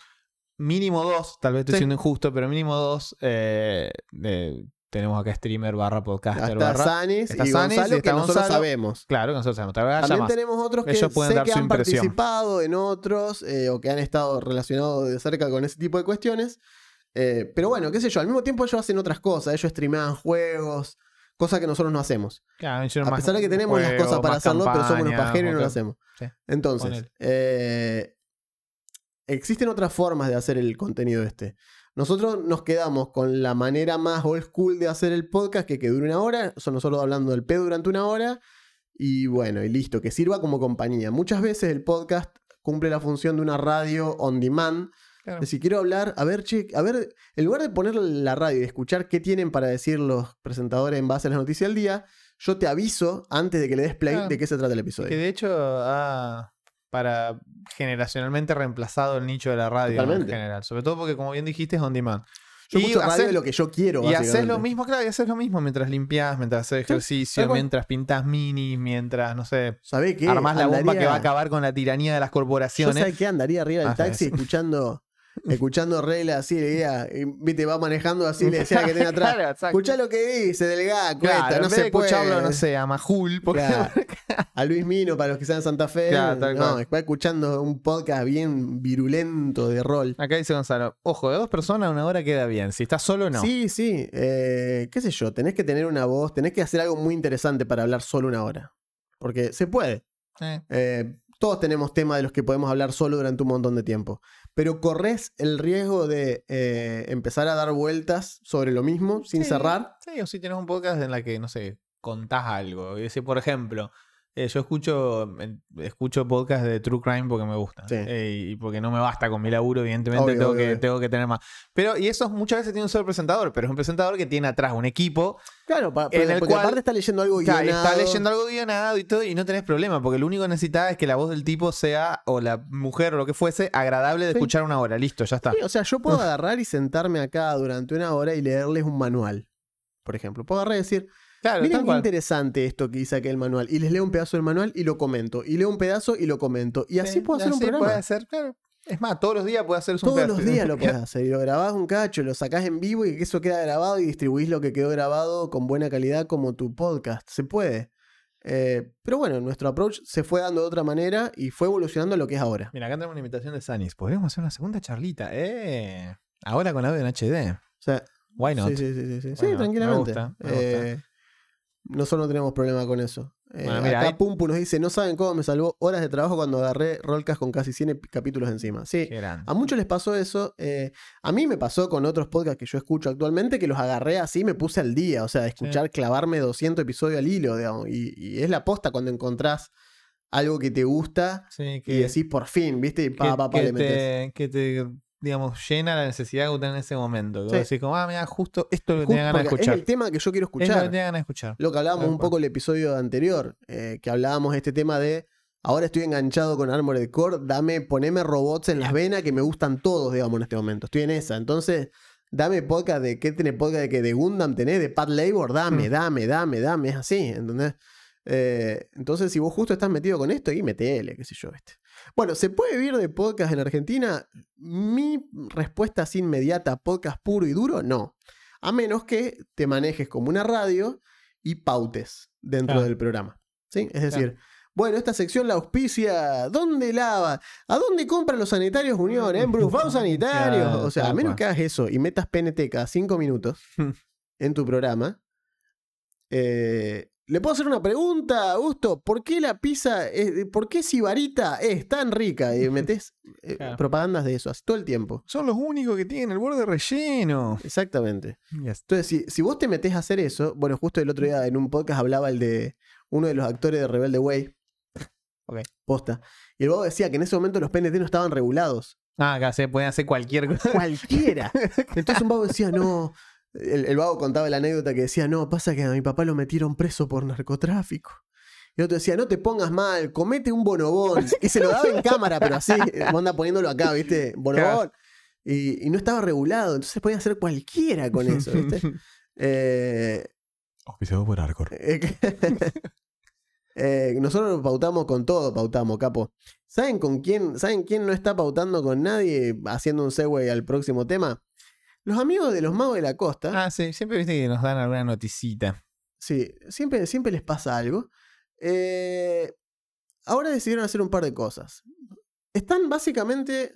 mínimo dos, tal vez estoy Sí. siendo injusto, pero mínimo dos. eh, de- tenemos acá streamer barra podcaster está barra. Sanis está y Sanis Gonzalo, está que nosotros Gonzalo. sabemos. Claro, que nosotros sabemos. Tal vez haya También tenemos otros que Ellos pueden sé dar que su han impresión. participado en otros eh, o que han estado relacionados de cerca con ese tipo de cuestiones. Eh, pero bueno, qué sé yo, al mismo tiempo ellos hacen otras cosas. Ellos streamean juegos, cosas que nosotros no hacemos. Claro, A pesar de que tenemos las cosas para hacerlo, pero somos unos pajeros y no lo hacemos. Sí, Entonces, eh, existen otras formas de hacer el contenido este. Nosotros nos quedamos con la manera más old school de hacer el podcast, que, que dure una hora. Son nosotros hablando del pedo durante una hora. Y bueno, y listo, que sirva como compañía. Muchas veces el podcast cumple la función de una radio on demand. Claro. De si quiero hablar, a ver, che, a ver, en lugar de poner la radio y escuchar qué tienen para decir los presentadores en base a las noticias del día, yo te aviso antes de que le des play Claro. de qué se trata el episodio. Que de hecho ha para generacionalmente reemplazado el nicho de la radio Totalmente. en general. Sobre todo porque, como bien dijiste, es on demand. Yo Y de lo que yo quiero. Y haces lo mismo, claro, y haces lo mismo mientras limpias, mientras haces ejercicio, mientras pintas minis, mientras, no sé, ¿Sabés qué? armás la bomba que va a acabar con la tiranía de las Yo corporaciones. sabés qué andaría arriba del taxi escuchando, escuchando reglas así, le diría, y, viste, va manejando así, le decía que tiene atrás. Claro. Escuchá lo que dice, delgada, cuesta, Claro, no en vez se de puede. escucharlo, no sé, a Majul, porque Claro. A Luis Mino, para los que sean Santa Fe. No, está escuchando un podcast bien virulento de rol. acá dice Gonzalo, ojo, de dos personas una hora queda bien, si estás solo no. Sí, sí. eh, qué sé yo, tenés que tener una voz, tenés que hacer algo muy interesante para hablar solo una hora. Porque se puede. Eh, Eh, todos tenemos temas de los que podemos hablar solo durante un montón de tiempo. Pero corres el riesgo de eh, empezar a dar vueltas sobre lo mismo sin Sí. cerrar. Sí, o si tienes un podcast en la que, no sé, contás algo. Y decir, por ejemplo, eh, yo escucho, escucho podcast de True Crime porque me gusta. Sí. Eh, y porque no me basta con mi laburo, evidentemente Obvio, tengo, obvio, que, obvio. tengo que tener más. Pero, y eso muchas veces tiene un solo presentador, pero es un presentador que tiene atrás un equipo Claro, En el porque cual- aparte está leyendo algo que está guionado. leyendo algo guionado y todo, y no tenés problema, porque lo único que necesitas es que la voz del tipo sea, o la mujer o lo que fuese, agradable de Sí. escuchar una hora. Listo, ya está. Sí, o sea, yo puedo agarrar y sentarme acá durante una hora y leerles un manual. Por ejemplo, puedo agarrar y decir, Claro, miren qué cual. interesante esto que dice aquel el manual. Y les leo un pedazo del manual y lo comento. Y leo un pedazo y lo comento. Y así Sí, puedo hacer un así programa. puede hacer, claro. Es más, todos los días puede hacer un Todos pedazo. los días lo podés hacer. Y lo grabás un cacho, lo sacás en vivo y eso queda grabado y distribuís lo que quedó grabado con buena calidad como tu podcast. Se puede. Eh, pero bueno, nuestro approach se fue dando de otra manera y fue evolucionando a lo que es ahora. Mira, acá tenemos una invitación de Sanis. Podríamos hacer una segunda charlita. Eh. Ahora con audio en HD. O sea, Why not? sí, sí, sí, sí, sí. Tranquilamente. Me gusta, me gusta. Eh, nosotros no tenemos problema con eso. Eh, Bueno, mira, acá ahí- Pumpu nos dice, no saben cómo me salvó horas de trabajo cuando agarré Rollcast con casi 100 ep- capítulos encima. Sí. A muchos les pasó eso. eh, a mí me pasó con otros podcasts que yo escucho actualmente que los agarré así, me puse al día. O sea, de escuchar clavarme 200 episodios al hilo, digamos. Y, y es la posta cuando encontrás algo que te gusta Sí, y que, decís por fin, ¿viste? Y que, pa, pa, pa, que le metés. te, que te, digamos, llena la necesidad que tenés en ese momento. Sí. decís como, ah, mira, justo esto es lo que tenía ganas de escuchar. Es el tema que yo quiero Es lo que escuchar. tenía ganas de escuchar. Lo que hablábamos un poco el episodio anterior, eh, que hablábamos de este tema de ahora estoy enganchado con Armored Core, dame, poneme robots en las venas que me gustan todos, digamos, en este momento. Estoy en esa. Entonces, dame podcast de qué tenés podcast de que de Gundam tenés, de Pat Labor, dame, Mm. dame, dame, dame. Es así, ¿entendés? Eh, entonces, si vos justo estás metido con esto, y metele, qué sé yo, ¿viste? Bueno, ¿se puede vivir de podcast en Argentina? Mi respuesta así inmediata, podcast puro y duro, no. A menos que te manejes como una radio y pautes dentro Claro. del programa. ¿sí? Es Claro. decir, bueno, esta sección la auspicia. ¿Dónde lava? ¿A dónde compran los sanitarios Unión? ¿En Brufao Sanitarios? Claro, o sea, a menos que hagas eso y metas PNT cada cinco minutos en tu programa. eh, ¿Le puedo hacer una pregunta, Augusto? ¿Por qué la pizza, es- por qué Sibarita es tan rica? Y metes eh, Claro. propagandas de eso así todo el tiempo. Son los únicos que tienen el borde relleno. Exactamente. Yes. Entonces, si, si vos te metés a hacer eso, bueno, justo el otro día en un podcast hablaba el de uno de los actores de Rebelde Way. Ok. Posta. Y el bobo decía que en ese momento los PNT no estaban regulados. Ah, acá se pueden hacer cualquier cosa. Cualquiera. Entonces un bobo decía, no, El, el vago contaba la anécdota que decía, no, pasa que a mi papá lo metieron preso por narcotráfico. Y otro decía, no te pongas mal, comete un bonobón. Y se lo daba en cámara, pero así, anda poniéndolo acá, ¿viste? Bonobón. Y, y no estaba regulado, entonces podía hacer cualquiera con eso, ¿viste? Eh, Auspiciado por Arcor. eh, eh, nosotros pautamos con todo, pautamos, capo. ¿Saben con quién? ¿Saben quién no está pautando con nadie haciendo un segue al próximo tema? Los amigos de los magos de la costa. Ah, sí, siempre viste que nos dan alguna noticita. Sí, siempre, siempre les pasa algo. Eh, ahora decidieron hacer un par de cosas. Están básicamente.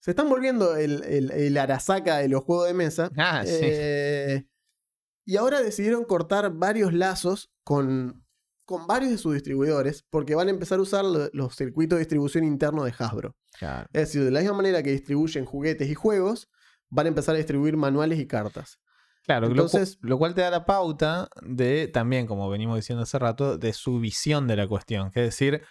Se están volviendo el, el, el Arasaka de los juegos de mesa. Ah, sí. Eh, y ahora decidieron cortar varios lazos con, con varios de sus distribuidores porque van a empezar a usar lo- los circuitos de distribución internos de Hasbro. Claro. Es decir, de la misma manera que distribuyen juguetes y juegos, van a empezar a distribuir manuales y cartas. Claro, lo Entonces- lo, cual te da la pauta de también, como venimos diciendo hace rato, de su visión de la cuestión. Que es decir,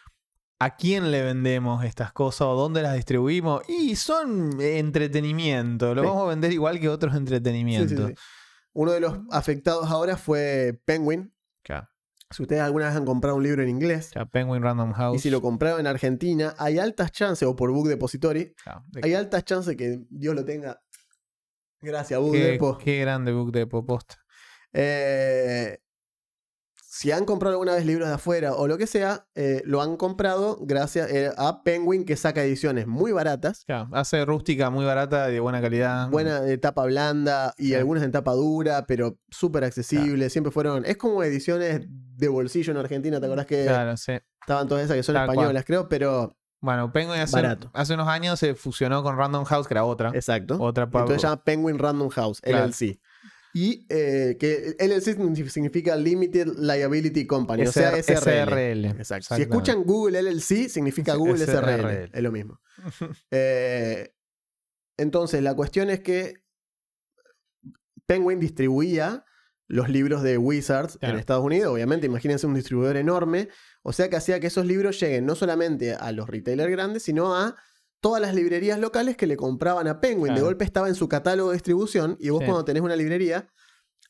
¿a quién le vendemos estas cosas o dónde las distribuimos? Y son entretenimiento. Lo Sí. vamos a vender igual que otros sí, entretenimientos. sí. Uno de los afectados ahora fue Penguin. Claro. Si ustedes alguna vez han comprado un libro en inglés Ya, Penguin Random House. y si lo compraron en Argentina, hay altas chances, o por Book Depository, Claro, de- hay altas chances que Dios lo tenga. Gracias, Book qué, Depo. qué grande book de post. Eh, si han comprado alguna vez libros de afuera o lo que sea, eh, lo han comprado gracias eh, a Penguin que saca ediciones muy baratas, Claro, hace rústica muy barata de buena calidad. buena de tapa blanda y Sí. algunas en tapa dura, pero súper accesibles. Siempre fueron. Es como ediciones de bolsillo en Argentina, ¿te acordás que Claro, sí. estaban todas esas que son Tal cual. españolas, creo? Pero. Bueno, Penguin hace, unos años se fusionó con Random House, que era otra. Exacto. Otra Entonces se llama Penguin Random House, Claro. LLC. Y eh, que LLC significa Limited Liability Company, o sea, SR- SRL. SRL. Exacto. Si escuchan Google LLC, significa Google SRL. SRL. Es lo mismo. Eh, entonces, la cuestión es que Penguin distribuía los libros de Wizards Claro. en Estados Unidos. Obviamente, imagínense un distribuidor enorme. O sea que hacía que esos libros lleguen no solamente a los retailers grandes, sino a todas las librerías locales que le compraban a Penguin. De golpe estaba en su catálogo de distribución y vos Sí. cuando tenés una librería,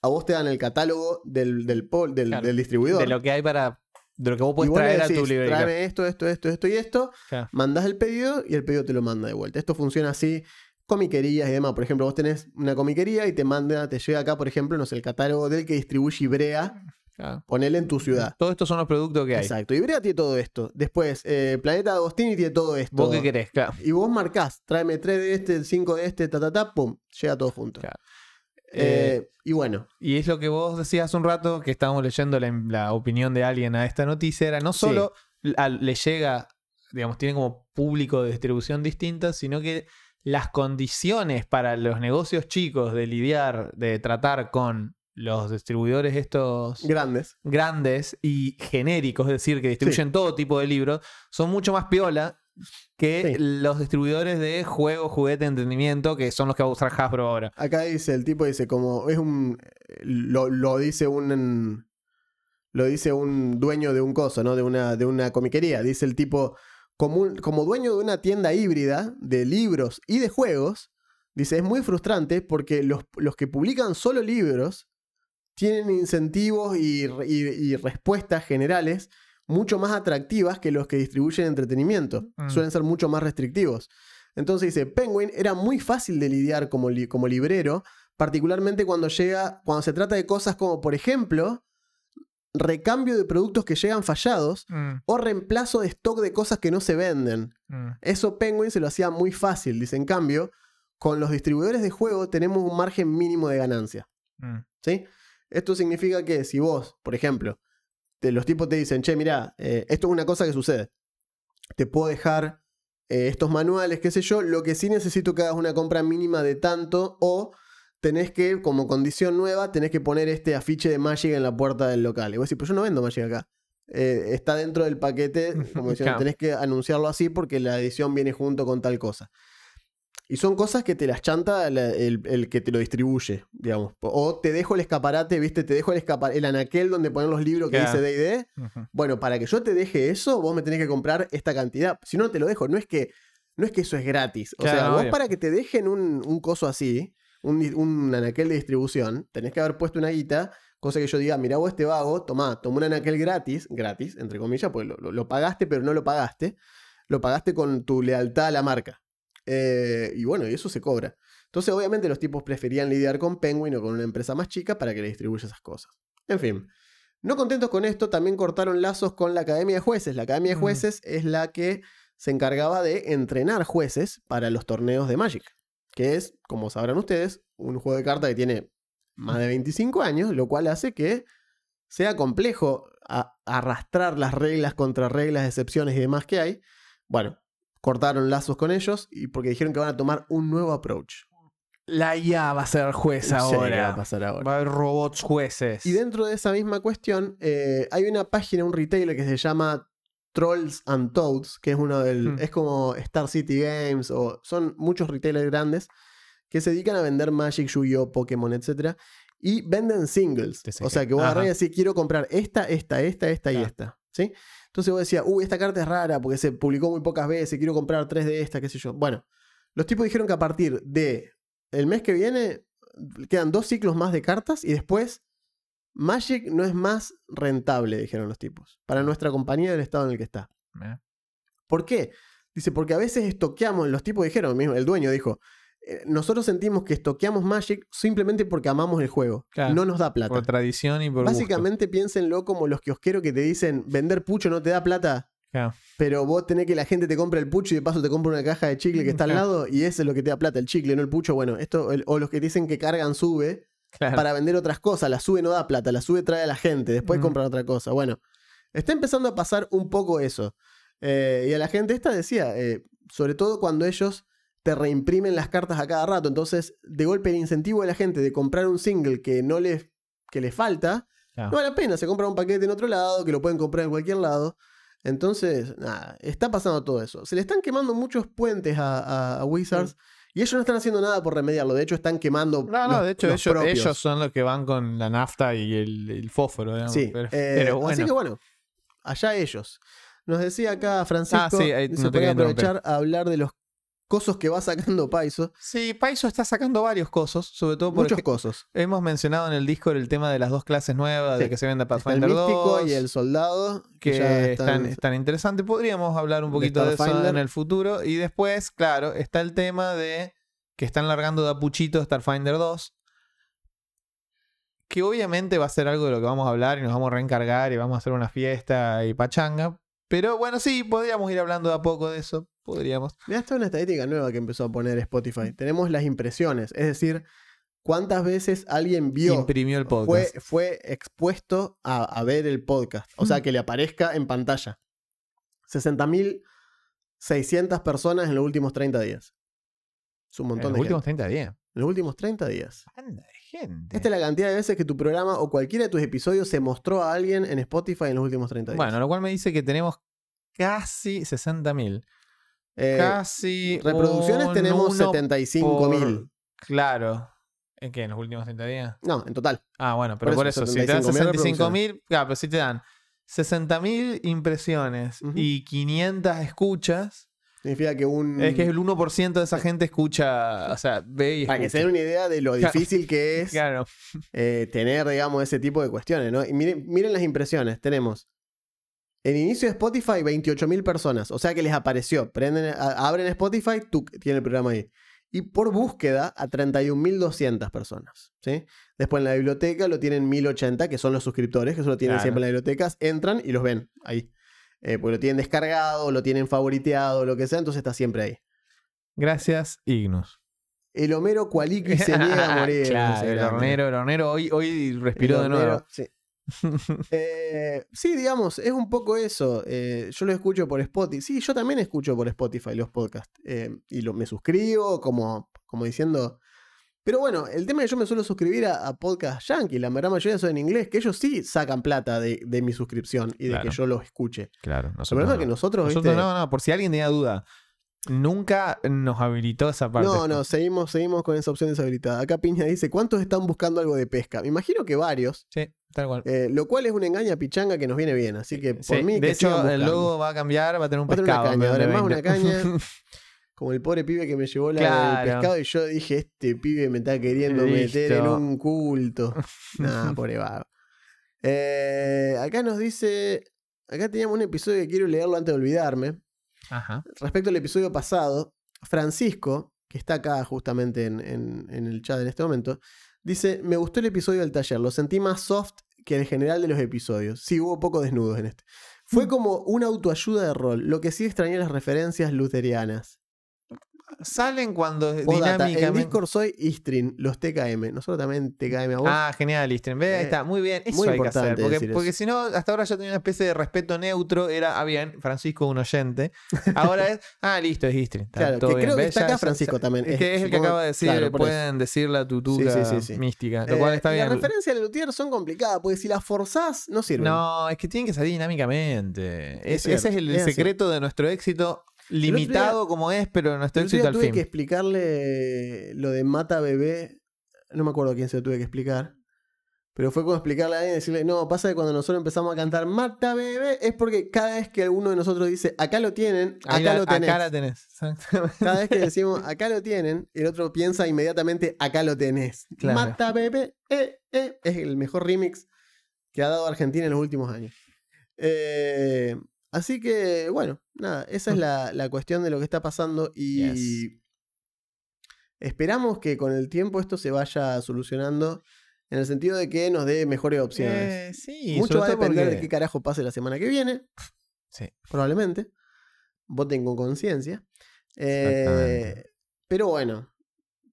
a vos te dan el catálogo del, del, pol- del, Claro. del distribuidor. De lo que hay para. De lo que vos le traer a tu librería. tráeme esto, esto, esto, esto y esto. Claro. Mandás el pedido y el pedido te lo manda de vuelta. Esto funciona así, comiquerías y demás. Por ejemplo, vos tenés una comiquería y te manda, te llega acá, por ejemplo, no sé, el catálogo del que distribuye Ibrea, Claro. ponele en tu ciudad. Todos estos son los productos que hay. Exacto, Ibrea tiene todo esto. Después, eh, Planeta Agostini tiene todo esto. ¿Vos qué querés? Claro. Y vos marcás, tráeme 3 de este, 5 de este, ta, ta, ta, pum, llega todo junto. Claro. Eh, y bueno, Y es lo que vos decías hace un rato, que estábamos leyendo la, la opinión de alguien a esta noticia, era no solo a- le llega, digamos, tiene como público de distribución distinta, sino que las condiciones para los negocios chicos de lidiar, de tratar con los distribuidores estos grandes. grandes y genéricos, es decir, que distribuyen todo tipo de libros, son mucho más piola que Sí. los distribuidores de juegos, juguete, entretenimiento, que son los que va a usar Hasbro ahora. Acá dice, el tipo dice, como es un. Lo, lo dice un. Lo dice un dueño de un coso, ¿no? De una, de una comiquería. Dice el tipo, como, un- como dueño de una tienda híbrida de libros y de juegos, dice, es muy frustrante porque los, los que publican solo libros tienen incentivos y, y- y respuestas generales mucho más atractivas que los que distribuyen entretenimiento. Mm. Suelen ser mucho más restrictivos. Entonces dice, Penguin era muy fácil de lidiar como, li- como librero, particularmente cuando llega, cuando se trata de cosas como, por ejemplo, recambio de productos que llegan fallados o reemplazo de stock de cosas que no se venden. Eso Penguin se lo hacía muy fácil. Dice, en cambio, con los distribuidores de juego tenemos un margen mínimo de ganancia. ¿Sí? Esto significa que si vos, por ejemplo, te- los tipos te dicen, che, mira, esto es una cosa que sucede. Te puedo dejar eh, estos manuales, qué sé yo. Lo que sí necesito que hagas una compra mínima de tanto o tenés que, como condición nueva, tenés que poner este afiche de Magic en la puerta del local. Y vos decís, pero yo no vendo Magic acá. Eh, está dentro del paquete, como diciendo, tenés que anunciarlo así porque la edición viene junto con tal cosa. Y son cosas que te las chanta el, el que te lo distribuye, digamos. O te dejo el escaparate, ¿viste? Te dejo el escaparate, el anaquel donde ponen los libros que dice D&D. Bueno, para que yo te deje eso, vos me tenés que comprar esta cantidad. Si no, no te lo dejo. No es que, no es que eso es gratis. O Claro, sea, vos obvio. para que te dejen un, un coso así, un, un anaquel de distribución, tenés que haber puesto una guita, cosa que yo diga, mirá vos este vago, tomá, tomá un anaquel gratis, gratis, entre comillas, pues lo, lo- lo pagaste, pero no lo pagaste. Lo pagaste con tu lealtad a la marca. Eh, y bueno, y eso se cobra. Entonces, obviamente, los tipos preferían lidiar con Penguin o con una empresa más chica para que le distribuya esas cosas. En fin. No contentos con esto, también cortaron lazos con la Academia de Jueces. La Academia de Mm. Jueces es la que se encargaba de entrenar jueces para los torneos de Magic. Que es, como sabrán ustedes, un juego de cartas que tiene más de 25 años, lo cual hace que sea complejo a- arrastrar las reglas, contrarreglas, excepciones y demás que hay. Bueno, cortaron lazos con ellos y porque dijeron que van a tomar un nuevo approach. La IA va a ser juez qué va a ahora. pasar ahora. Va a haber robots jueces. Y dentro de esa misma cuestión, eh, hay una página, un retailer que se llama Trolls and Toads, que es uno del. Hmm. es como Star City Games, o son muchos retailers grandes que se dedican a vender Magic, Yu-Gi-Oh!, Pokémon, etc. Y venden singles. O sea que vos agarrás y decís, quiero comprar esta, esta, esta, esta y esta. ¿Sí? Entonces vos decías, uy, esta carta es rara porque se publicó muy pocas veces, quiero comprar tres de esta, qué sé yo. Bueno, los tipos dijeron que a partir de el mes que viene quedan dos ciclos más de cartas y después Magic no es más rentable, dijeron los tipos, para nuestra compañía del estado en el que está. ¿Por qué? Dice, porque a veces estoqueamos, los tipos dijeron, mismo, el dueño dijo, eh, nosotros sentimos que estoqueamos Magic simplemente porque amamos el juego. Claro. No nos da plata. Por tradición y por gusto. Básicamente piénsenlo como los kiosqueros que te dicen, vender pucho no te da plata, Claro. pero vos tenés que la gente te compre el pucho y de paso te compra una caja de chicle que está al lado y eso es lo que te da plata, el chicle, no el pucho. Bueno, esto, el- o los que dicen que cargan sube Claro. para vender otras cosas, la sube no da plata, la sube trae a la gente, después Mm. compran otra cosa. Bueno, está empezando a pasar un poco eso. Eh, y a la gente esta decía, eh, sobre todo cuando ellos te reimprimen las cartas a cada rato, entonces de golpe el incentivo de la gente de comprar un single que no les, que les falta, Claro. no vale la pena, se compra un paquete en otro lado, que lo pueden comprar en cualquier lado. Entonces, nada, está pasando todo eso. Se le están quemando muchos puentes a, a- a Wizards y ellos no están haciendo nada por remediarlo. De hecho, están quemando. No, no, los- de hecho los ellos, ellos son los que van con la nafta y el, el fósforo, digamos. Sí, pero, eh, pero bueno. así que bueno, allá ellos. Nos decía acá Francisco, Ah, sí, ahí no quería interrumpir. aprovechar a hablar de los cosos que va sacando Paiso. Sí, Paiso está sacando varios cosos, sobre todo porque Muchos cosos. hemos mencionado en el Discord el tema de las dos clases nuevas, Sí. de que se venda Está el Pathfinder místico 2, y el soldado. que ya están, están interesantes. Podríamos hablar un de poquito de, eso Starfinder. en el futuro. Y después, claro, está el tema de que están largando de a puchito Starfinder 2. Que obviamente va a ser algo de lo que vamos a hablar y nos vamos a reencargar y vamos a hacer una fiesta y pachanga. Pero bueno, sí, podríamos ir hablando de a poco de eso. Podríamos. Mira, esta es una estadística nueva que empezó a poner Spotify. Tenemos las impresiones, es decir, cuántas veces alguien vio, Imprimió el podcast. fue expuesto a, a ver el podcast. O sea, Mm. que le aparezca en pantalla. 60.600 personas en los últimos 30 días. Es un En montón los de últimos gente. 30 días. En los últimos 30 días. Banda de gente. Esta es la cantidad de veces que tu programa o cualquiera de tus episodios se mostró a alguien en Spotify en los últimos 30 días. Bueno, lo cual me dice que tenemos casi 60.000. Eh, casi. reproducciones un tenemos uno 75.000. por- Claro. ¿En qué? ¿En los últimos 30 días? No, en total. Ah, bueno, pero Por por eso, eso, si te dan 75.000 65.000, claro, pero si te dan 60.000 impresiones y 500 escuchas, Significa que un. es que el 1% de esa gente escucha, o sea, ve y Para que se escucha. den una idea de lo difícil que es Claro. eh, tener, digamos, ese tipo de cuestiones, ¿no? Y miren, miren las impresiones. Tenemos en inicio de Spotify 28.000 personas. O sea que les apareció. Prenden, a- abren Spotify, tú tiene el programa ahí. Y por búsqueda a 31.200 personas. ¿sí? Después en la biblioteca lo tienen 1.080, que son los suscriptores, que eso lo tienen Claro. siempre en las bibliotecas. Entran y los ven ahí. Eh, porque lo tienen descargado, lo tienen favoriteado, lo que sea, entonces está siempre ahí. Gracias, Ignus. El Homero Cualiqui se niega a morir. claro, el hornero, el hornero hoy, hoy respiró El de nuevo. Sí. Eh, sí, digamos, es un poco eso. Eh, yo lo escucho por Spotify. Sí, yo también escucho por Spotify los podcasts. Eh, y lo, me suscribo como, como diciendo... Pero bueno, el tema es que yo me suelo suscribir a, a podcast yankee. La gran mayoría son en inglés, que ellos sí sacan plata de, de mi suscripción y de Claro. que yo los escuche. Claro, nosotros, no. que nosotros, Nosotros ¿viste? no, no, por si alguien tenía duda, nunca nos habilitó esa parte. No, no, seguimos, seguimos con esa opción deshabilitada. Acá Piña dice, ¿cuántos están buscando algo de pesca? Me imagino que varios, Sí, tal cual. eh, lo cual es una engaña pichanga que nos viene bien. Así que por Sí, mí de que hecho, el logo va a cambiar, va a tener un Va a tener una pescado. caña, además una 20. caña. Como el pobre pibe que me llevó la Claro. del pescado y yo dije, este pibe me está queriendo meter en un culto. Nah, pobre vago. Eh, acá nos dice, acá teníamos un episodio que quiero leerlo antes de olvidarme. Ajá. Respecto al episodio pasado, Francisco, que está acá justamente en, en- en el chat en este momento, dice, me gustó el episodio del taller, lo sentí más soft que el general de los episodios. Sí, hubo pocos desnudos en este. Fue como una autoayuda de rol, lo que sí extrañé las referencias luterianas. Salen cuando Postdata, en dinámicamente. Discord soy Istrin, los TKM. Nosotros también TKM a vos. Ah, genial, Istren. Ve, ahí Eh, está, muy bien. Eso muy hay que hacer. importante Porque, decir porque si no, hasta ahora yo tenía una especie de respeto neutro. Era, ah, bien, Francisco, un oyente. Ahora es, ah, listo, es Istren. Está Claro, todo que bien. creo que está acá Francisco ya- también. Es que es el que acaba de decir, claro, pueden decir la tutuca Sí, sí, sí, sí. mística. Lo Eh, cual está y bien. Las referencias de Luthier son complicadas, porque si las forzás, no sirven. No, es que tienen que salir dinámicamente. Es Es- ese es el secreto de nuestro éxito, limitado como es, pero El otro éxito al tuve fin. que explicarle lo de mata bebé. No me acuerdo quién se lo tuve que explicar. Pero fue como explicarle a alguien y decirle, no, pasa que cuando nosotros empezamos a cantar mata bebé es porque cada vez que alguno de nosotros dice, acá lo tienen, acá la- lo tenés. Acá la tenés. Exactamente. Cada vez que decimos, acá lo tienen, el otro piensa inmediatamente, acá lo tenés. Claro. Mata bebé, eh, eh, es el mejor remix que ha dado Argentina en los últimos años. Eh, así que, bueno, nada, esa es la, la cuestión de lo que está pasando y Yes. esperamos que con el tiempo esto se vaya solucionando en el sentido de que nos dé mejores opciones. Eh, sí, Mucho va a depender porque- de qué carajo pase la semana que viene, Sí. probablemente. Voten con conciencia. Eh, pero bueno,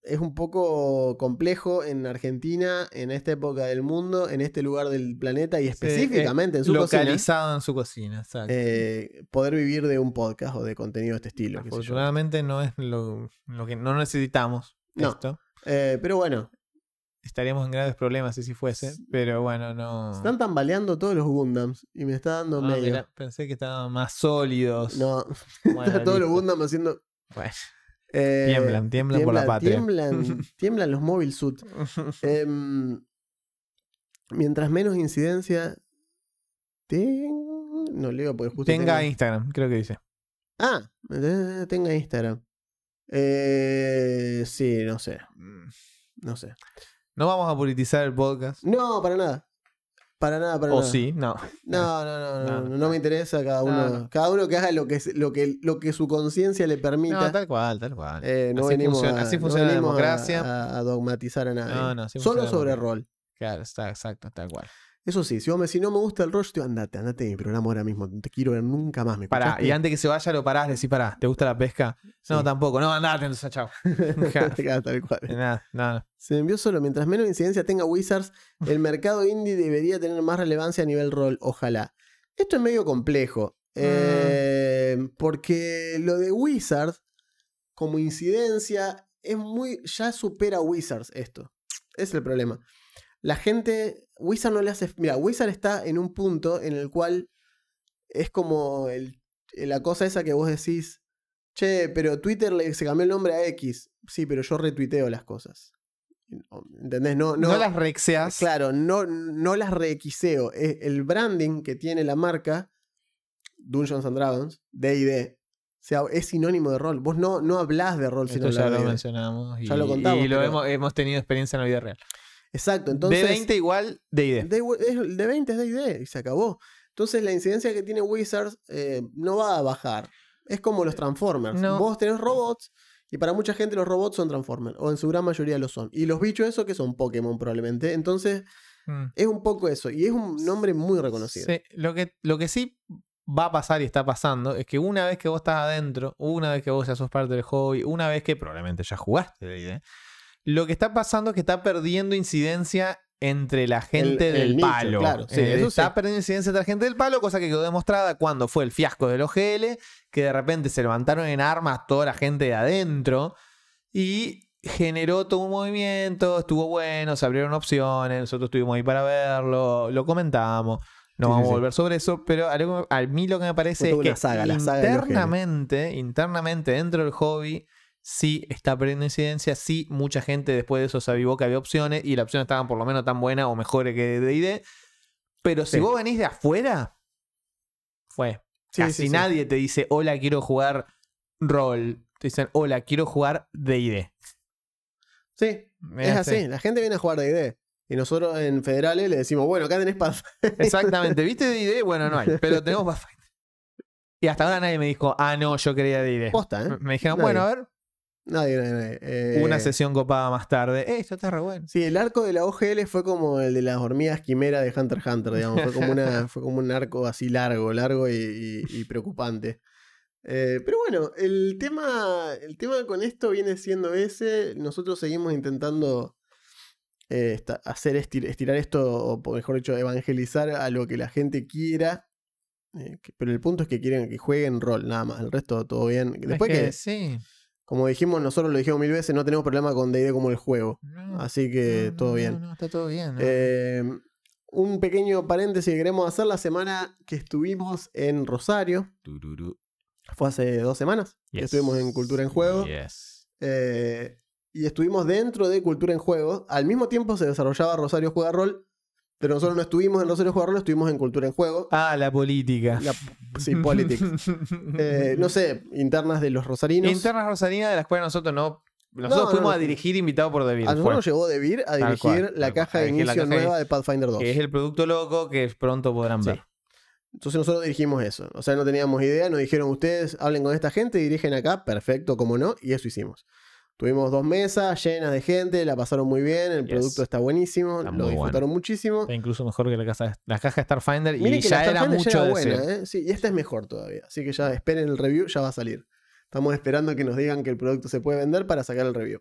es un poco complejo en Argentina, en esta época del mundo, en este lugar del planeta y específicamente eh, en su cocina, localizado en su cocina, exacto. eh, poder vivir de un podcast o de contenido de este estilo. Afortunadamente no es lo, lo que no necesitamos No. esto. Eh, pero bueno, Estaríamos en graves problemas si fuese, pero bueno, no. están tambaleando todos los Gundams y me está dando medio. pensé que estaban más sólidos. No, Bueno, todos los. Gundams haciendo. Bueno, eh, tiemblan, tiemblan por la patria. Tiemblan, tiemblan los Mobile Suit. Em, mientras menos incidencia ten- No leo porque justo. Tenga Instagram, creo que dice. Ah, eh, tenga Instagram. Eh, sí, no sé. No sé. No vamos a politizar el podcast. No, para nada. Para nada, para O nada. sí, no. No, no, no, no, No, no, no. no me interesa cada uno. No, no. Cada uno que haga lo que, lo que, lo que su conciencia le permita. No, tal cual, tal cual. Eh, no así, venimos funciona, a, así no funciona la venimos a- democracia. A, a dogmatizar a nadie. No, no, así Solo la sobre rol. Claro, está exacto, tal cual. Eso sí, si vos me decís no me gusta el rol, yo te digo, andate, andate de mi programa ahora mismo. No te quiero ver nunca más. ¿Me Pará, escuchaste? y antes que se vaya lo parás, le decís, pará, ¿te gusta la pesca? No, Sí. tampoco. No, andate, entonces, chao. Tal cual. Nada, nada. Se me envió solo. Mientras menos incidencia tenga Wizards, el mercado indie debería tener más relevancia a nivel rol. Ojalá. Esto es medio complejo. Mm. eh, porque lo de Wizards, como incidencia, es muy. Ya supera a Wizards esto. Es el problema. La gente. Wizard no le hace. Mira, Wizard está en un punto en el cual es como el- la cosa esa que vos decís. Che, pero Twitter le, se cambió el nombre a X. Sí, pero yo retuiteo las cosas. ¿Entendés? No, no, No, las rexeas. Claro, no, no las requiseo. Es el branding que tiene la marca Dungeons and Dragons, DD, o sea, es sinónimo de rol. Vos no, no hablás de rol, sino Esto ya hablas lo mencionamos. Y, Ya lo contamos, Y lo pero- hemos, hemos tenido experiencia en la vida real. Exacto, entonces. D20 igual D&D. D- es- el de 20 es DD y se acabó. Entonces la incidencia que tiene Wizards eh, no va a bajar. Es como los Transformers. No. Vos tenés robots y para mucha gente los robots son Transformers. O en su gran mayoría lo son. Y los bichos eso que son Pokémon probablemente. Entonces Mm. es un poco eso. Y es un nombre muy reconocido. Sí, lo, que, lo que sí va a pasar y está pasando es que una vez que vos estás adentro, una vez que vos ya sos parte del hobby, una vez que probablemente ya jugaste D&D, lo que está pasando es que está perdiendo incidencia entre la gente el del nicho, palo. claro, sí, Eh, eso está sí. perdiendo incidencia entre la gente del palo, cosa que quedó demostrada cuando fue el fiasco del OGL, que de repente se levantaron en armas toda la gente de adentro y generó todo un movimiento, estuvo bueno, se abrieron opciones, nosotros estuvimos ahí para verlo, lo comentamos. No Sí, vamos a volver sobre eso, pero a mí lo que me parece es que saga, internamente, internamente dentro del hobby, sí está perdiendo incidencia, sí mucha gente después de eso se avivó que había opciones y las opciones estaban por lo menos tan buenas o mejores que D&D, pero si Sí. vos venís de afuera, fue. Sí, Casi sí, nadie te dice, hola, quiero jugar rol. te dicen, hola, quiero jugar D&D. Sí, es así. La gente viene a jugar D&D. Y nosotros en Federales le decimos, bueno, acá tenés Pathfinder. Exactamente. ¿Viste D&D? Bueno, no hay, pero tenemos Pathfinder. Y hasta ahora nadie me dijo, ah, no, yo quería D&D. Posta, ¿eh? Me dijeron, Nadie. bueno, a ver, Nadie, nadie, nadie. Eh, una sesión copada más tarde. Eh, esto está re bueno. Sí, el arco de la OGL fue como el de las hormigas quimera de Hunter x Hunter, digamos. Fue como, una, fue como un arco así largo, largo y, y- y preocupante. Eh, pero bueno, el tema, el tema con esto viene siendo ese. Nosotros seguimos intentando eh, hacer estir- estirar esto, o mejor dicho, evangelizar a lo que la gente quiera. Eh, pero el punto es que quieren que jueguen rol, nada más. El resto todo bien. Después Es que, sí. Como dijimos, nosotros lo dijimos mil veces, no tenemos problema con D&D como el juego. No, Así que no, todo no, bien. No, no, está todo bien. ¿no? Eh, un pequeño paréntesis que queremos hacer la semana que estuvimos en Rosario. Tururú. Fue hace dos semanas. que. Estuvimos en Cultura en Juego. Yes. eh, y estuvimos dentro de Cultura en Juego. Al mismo tiempo se desarrollaba Rosario Juega Rol. Pero nosotros no estuvimos en Rosario Juega Rol, estuvimos en Cultura en Juego. Ah, la política. La- sí, politics. Eh, no sé, internas de los rosarinos. Internas rosarinas de las cuales nosotros no. Nosotros No, fuimos no, a dirigir invitado por David. a nosotros nos llegó Debir a dirigir cual, la caja de inicio caja nueva de Pathfinder 2. Que es el producto loco que pronto podrán Sí. ver. Entonces nosotros dirigimos eso. O sea, no teníamos idea, nos dijeron ustedes hablen con esta gente, dirigen acá, perfecto, como no, y eso hicimos. Tuvimos dos mesas llenas de gente, la pasaron muy bien, el Yes. producto está buenísimo, Está lo disfrutaron muchísimo. Está incluso mejor que la, casa, la caja de Starfinder y Miren que ya la era mucho ya era decir. buena, ¿eh? Sí, y esta es mejor todavía. Así que ya esperen el review, ya va a salir. Estamos esperando que nos digan que el producto se puede vender para sacar el review.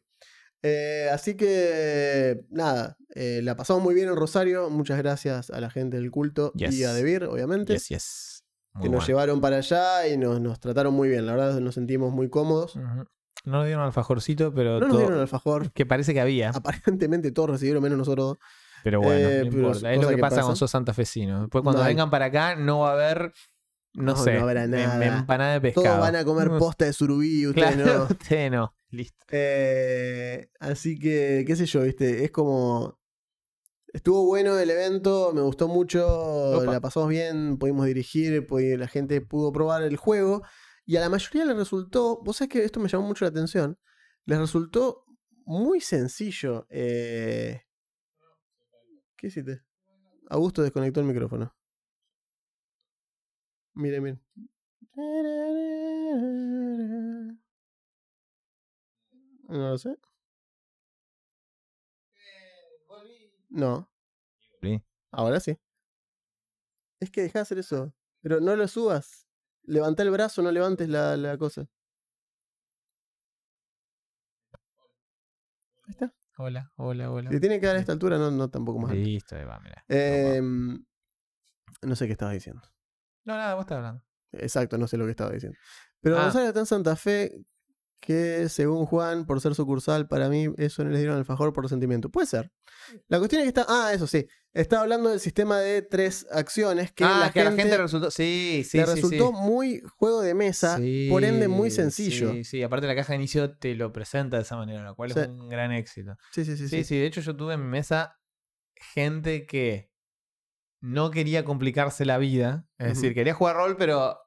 Eh, así que, nada, eh, la pasamos muy bien en Rosario. Muchas gracias a la gente del culto y a Debir, obviamente. Yes, yes. Muy que nos bueno. llevaron para allá y nos, nos trataron muy bien. La verdad, nos sentimos muy cómodos. No nos dieron alfajorcito, pero No nos dieron alfajor. que parece que había. Aparentemente todos recibieron menos nosotros dos. Pero bueno, Eh, no pero importa. Es lo que, que pasa, pasa. con sos santafesinos. Después cuando No vengan para acá no va a haber, no, No, sé, no habrá em- nada. empanada de pescado. Todos van a comer posta de surubí, ustedes Claro, no. usted no. Listo. Eh, así que, qué sé yo, viste, es como... Estuvo bueno el evento, me gustó mucho, Opa. la pasamos bien, pudimos dirigir, pudi- la gente pudo probar el juego y a la mayoría le resultó, vos sabés que esto me llamó mucho la atención, les resultó muy sencillo. eh, ¿Qué hiciste? Augusto desconectó el micrófono. Miren, miren. No lo sé. No. Sí. Ahora sí. Es que deja de hacer eso. Pero no lo subas. Levanta el brazo, no levantes la, la cosa. Ahí está. Hola, hola, hola. Le tiene que dar a esta altura, no, no tampoco más. alto. Listo, ahí va, mira. Em, no sé qué estabas diciendo. No, nada, vos estás hablando. Exacto, no sé lo que estaba diciendo. Pero Ah. Rosario está en Santa Fe, que según Juan, por ser sucursal, para mí eso no les dieron alfajor por resentimiento. Puede ser. La cuestión es que está. Ah, eso sí. Estaba hablando del sistema de tres acciones que, ah, la, que gente la gente resultó. Sí, sí, le sí, resultó muy juego de mesa, por ende muy sencillo. Sí, sí, aparte la caja de inicio te lo presenta de esa manera, lo cual es un gran éxito. Sí, sí, sí. Sí, sí. de hecho yo tuve en mi mesa gente que no quería complicarse la vida. Es decir, quería jugar rol, pero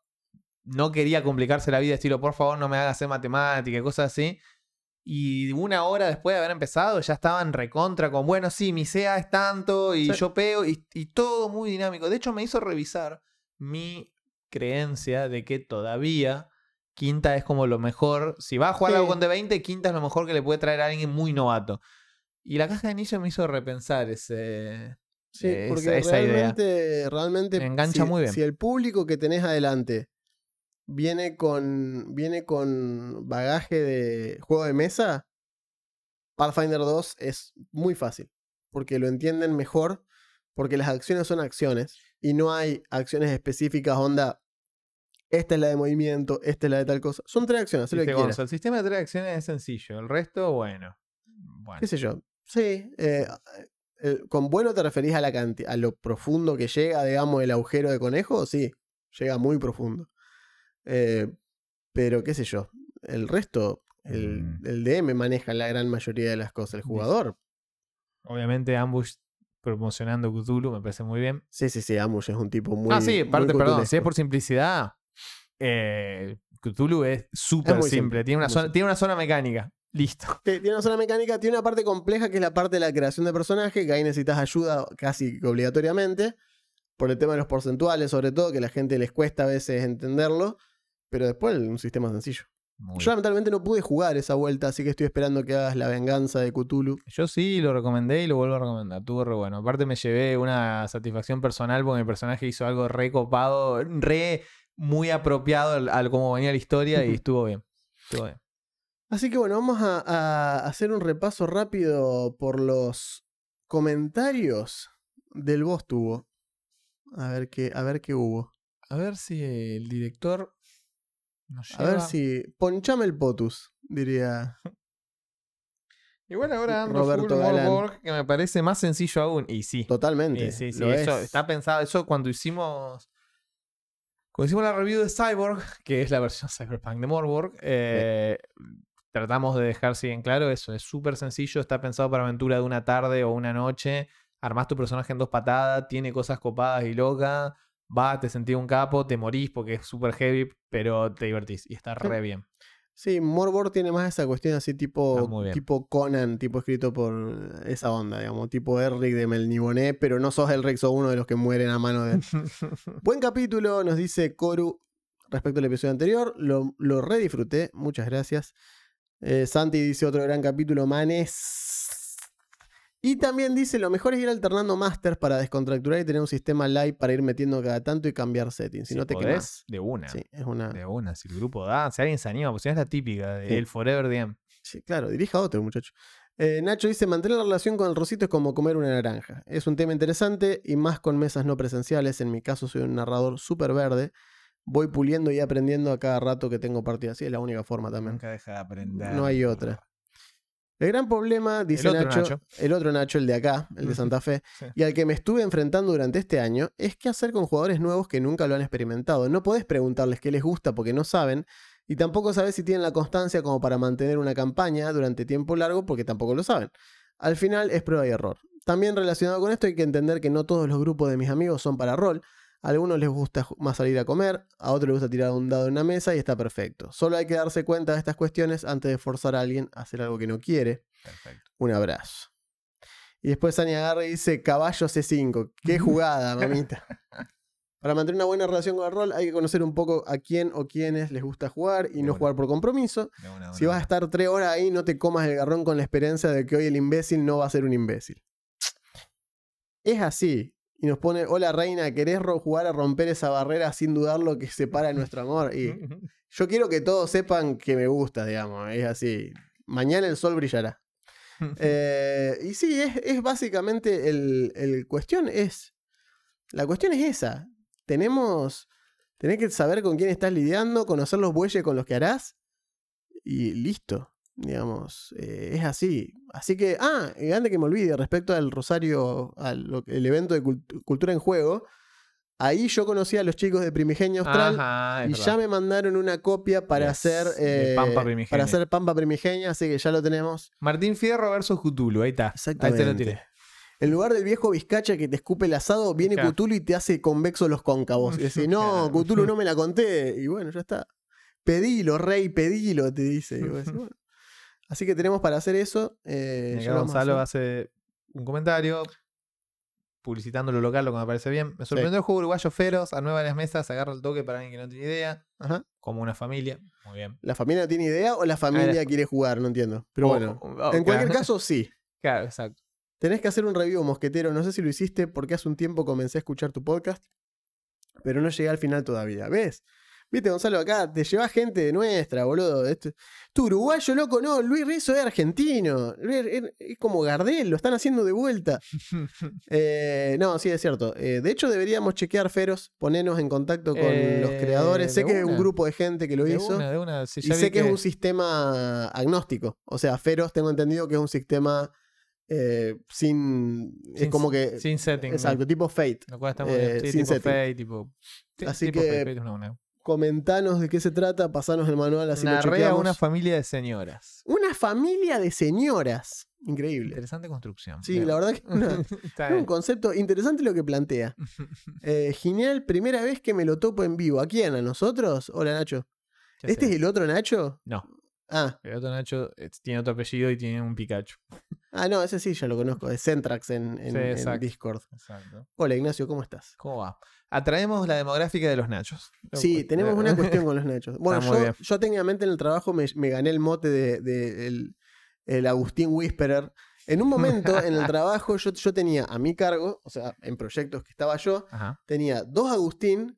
no quería complicarse la vida, estilo, por favor, no me hagas hacer matemática y cosas así. Y una hora después de haber empezado, ya estaban recontra con, bueno, sí, mi SEA es tanto y Sí. yo pego y, y todo muy dinámico. De hecho, me hizo revisar mi creencia de que todavía quinta es como lo mejor. Si va a jugar Sí. algo con D20, quinta es lo mejor que le puede traer a alguien muy novato. Y la caja de inicio me hizo repensar ese, Sí, esa- porque esa idea. realmente, realmente Me engancha si, muy bien. si el público que tenés adelante viene con viene con bagaje de juego de mesa, Pathfinder 2 es muy fácil, porque lo entienden mejor, porque las acciones son acciones y no hay acciones específicas, onda, esta es la de movimiento, esta es la de tal cosa. Son tres acciones, lo que el sistema de tres acciones es sencillo. El resto, bueno. Bueno. qué sé yo. Sí, eh, eh, con bueno te referís a la a lo profundo que llega, digamos, el agujero de conejo, sí, llega muy profundo. Eh, pero qué sé yo, el resto, el, Mm. el DM maneja la gran mayoría de las cosas, el jugador. Obviamente, Ambush promocionando Cthulhu me parece muy bien. Sí, sí, sí, Amush es un tipo muy. ah, sí, parte, perdón. Si es por simplicidad, eh, Cthulhu es súper simple. simple, Tiene una, zona, simple. tiene una zona mecánica. Listo. Tiene una zona mecánica, tiene una parte compleja que es la parte de la creación de personaje, que ahí necesitas ayuda casi obligatoriamente, por el tema de los porcentuales, sobre todo, que a la gente les cuesta a veces entenderlo, pero después un sistema sencillo. Muy Yo lamentablemente no pude jugar esa vuelta, así que estoy esperando que hagas la venganza de Cthulhu. Yo sí lo recomendé y lo vuelvo a recomendar. Estuvo re bueno. Aparte me llevé una satisfacción personal porque mi personaje hizo algo re copado, re muy apropiado al, cómo venía la historia y estuvo bien. Estuvo bien. Así que bueno, vamos a, a hacer un repaso rápido por los comentarios del boss tubo. A ver qué, a ver qué hubo. A ver si el director nos A ver si. Ponchame el potus, diría. Igual ahora ando Roberto full. Warborg, que me parece más sencillo aún. Y sí. Totalmente. Y sí, sí, lo eso es. está pensado. Eso cuando hicimos. Cuando hicimos la review de Cyborg, que es la versión Cyberpunk de Morborg, eh, tratamos de dejar si bien claro eso. Es súper sencillo, está pensado para aventura de una tarde o una noche. Armás tu personaje en dos patadas, tiene cosas copadas y locas. Va, te sentís un capo, te morís porque es súper heavy, pero te divertís y está re bien. Sí, Morbor tiene más esa cuestión así tipo, tipo Conan, tipo escrito por esa onda, digamos, tipo Elric de Melniboné, pero no sos Elric, sos uno de los que mueren a mano de... Buen capítulo, nos dice Koru respecto al episodio anterior, lo, lo re disfruté, muchas gracias. Eh, Santi dice otro gran capítulo, manes. Y también dice, lo mejor es ir alternando masters para descontracturar y tener un sistema live para ir metiendo cada tanto y cambiar settings, si, no te podés, quemas. de una. Sí, es una... De una, si el grupo da, si alguien se anima, pues si no es la típica de Sí. el Forever DM. Sí, claro, dirija a otro muchacho. Eh, Nacho dice, mantener la relación con el rosito es como comer una naranja. Es un tema interesante y más con mesas no presenciales. En mi caso soy un narrador súper verde. Voy puliendo y aprendiendo a cada rato que tengo partidas. Sí, es la única forma también. Nunca deja de aprender. No hay otra. El gran problema, dice Nacho, Nacho. el otro Nacho, el de acá, el de Santa Fe, Sí. y al que me estuve enfrentando durante este año, es qué hacer con jugadores nuevos que nunca lo han experimentado. No podés preguntarles qué les gusta porque no saben, y tampoco sabes si tienen la constancia como para mantener una campaña durante tiempo largo porque tampoco lo saben. Al final es prueba y error. También relacionado con esto hay que entender que no todos los grupos de mis amigos son para rol. A algunos les gusta más salir a comer, a otros les gusta tirar un dado en una mesa y está perfecto. Solo hay que darse cuenta de estas cuestiones antes de forzar a alguien a hacer algo que no quiere. Perfecto. Un abrazo. Y después Sani agarra y dice caballo C5. Qué jugada, mamita. Para mantener una buena relación con el rol hay que conocer un poco a quién o quiénes les gusta jugar y De no jugar por compromiso. De una, de Si vas a estar tres horas ahí, no te comas el garrón con la esperanza de que hoy el imbécil no va a ser un imbécil. Es así. Y nos pone, hola reina, ¿querés jugar a romper esa barrera sin dudar lo que separa nuestro amor? Y yo quiero que todos sepan que me gusta, digamos. Es así. Mañana el sol brillará. Eh, y sí, es, es básicamente el, el cuestión es. La cuestión es esa. Tenemos. Tenés que saber con quién estás lidiando, conocer los bueyes con los que harás. Y listo. Digamos. eh, es así. Así que. Ah, y antes que me olvide, respecto al Rosario, al el evento de cult- cultura en juego. Ahí yo conocí a los chicos de Primigenio Austral. Ajá, Y verdad. ya me mandaron una copia para Yes, hacer. de eh, Pampa Primigenia. para hacer Pampa Primigenia, así que ya lo tenemos. Martín Fierro versus Cthulhu, ahí está. Ahí te lo Exactamente. tiré. En lugar del viejo Vizcacha que te escupe el asado, viene Claro. Cthulhu y te hace convexo los cóncavos. Y decís, no. Cthulhu no me la conté. Y bueno, ya está. Pedilo, rey, pedilo, te dice. Y vos decís, bueno. Así que tenemos para hacer eso. eh, Gonzalo hace un comentario publicitando lo local, lo que me parece bien. Me sorprendió el juego uruguayo Feros, a nueva las mesas, agarra el toque para alguien que no tiene idea. Ajá. Como una familia. Muy bien. ¿La familia no tiene idea o la familia quiere jugar? No entiendo. Pero bueno, en cualquier claro. caso, sí. Claro, exacto. Tenés que hacer un review, mosquetero. No sé si lo hiciste porque hace un tiempo comencé a escuchar tu podcast, pero no llegué al final todavía. ¿Ves? Viste, Gonzalo, acá te llevas gente de nuestra, boludo. Esto- Tú, uruguayo, loco, no. Luis Rizzo es argentino. Es, es- es como Gardel, lo están haciendo de vuelta. Eh, no, sí, es cierto. Eh, de hecho, deberíamos chequear Feros, ponernos en contacto con Eh, los creadores. Sé que es un grupo de gente que lo de hizo. una, de una. Y sé que, es un sistema agnóstico. O sea, Feros tengo entendido que es un sistema eh, sin. es sin- como que. Sin setting. exacto, tipo Fate. Lo cual está muy eh, bien. Sí, sin tipo setting. Fate, tipo. sí, Así tipo que- Fate. Comentanos de qué se trata, pasanos el manual así lo Narré a chequeamos. una familia de señoras. Una familia de señoras. Increíble. Interesante construcción. Sí, Bien. la verdad que una- es un concepto interesante lo que plantea. Eh, genial, primera vez que me lo topo en vivo. ¿A quién? ¿A nosotros? Hola Nacho. ¿Qué ¿Este es el otro Nacho? No, Ah, el otro Nacho eh, tiene otro apellido y tiene un Pikachu. ah no, ese sí, ya lo conozco. Es Centrax en, en- Sí, en exacto. Discord. Exacto. Hola Ignacio, ¿cómo estás? ¿Cómo va? Atraemos la demográfica de los Nachos. Sí, tenemos una cuestión con los Nachos. Bueno, yo, yo técnicamente en el trabajo me, me gané el mote de, de el, el Agustín Whisperer. En un momento en el trabajo yo, yo tenía a mi cargo, o sea, en proyectos que estaba yo, Ajá. tenía dos Agustín,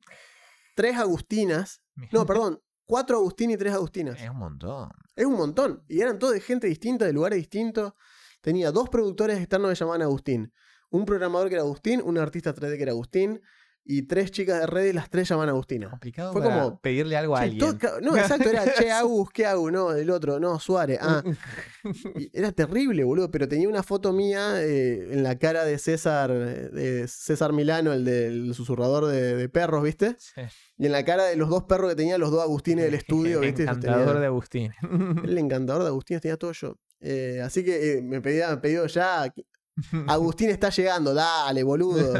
tres Agustinas, no, perdón, cuatro Agustín y tres Agustinas. Es un montón. Es un montón. Y eran todos de gente distinta, de lugares distintos. Tenía dos productores externos que llamaban Agustín. Un programador que era Agustín, un artista 3D que era Agustín, y tres chicas de red y las tres llamaban Agustina. Complicado Fue para como, pedirle algo a Che, alguien. todo no, exacto, era Che Agus, ¿qué hago? No, el otro, no, Suárez. Ah, y era terrible, boludo, pero tenía una foto mía eh, en la cara de César, de César Milano, el del susurrador de, de perros, ¿viste? Sí. Y en la cara de los dos perros que tenía los dos Agustines del estudio, El ¿viste? Los encantador tenía- de Agustín. El encantador de Agustín tenía todo yo. Eh, así que eh, me pedía, me pedido ya. Agustín está llegando, dale, boludo.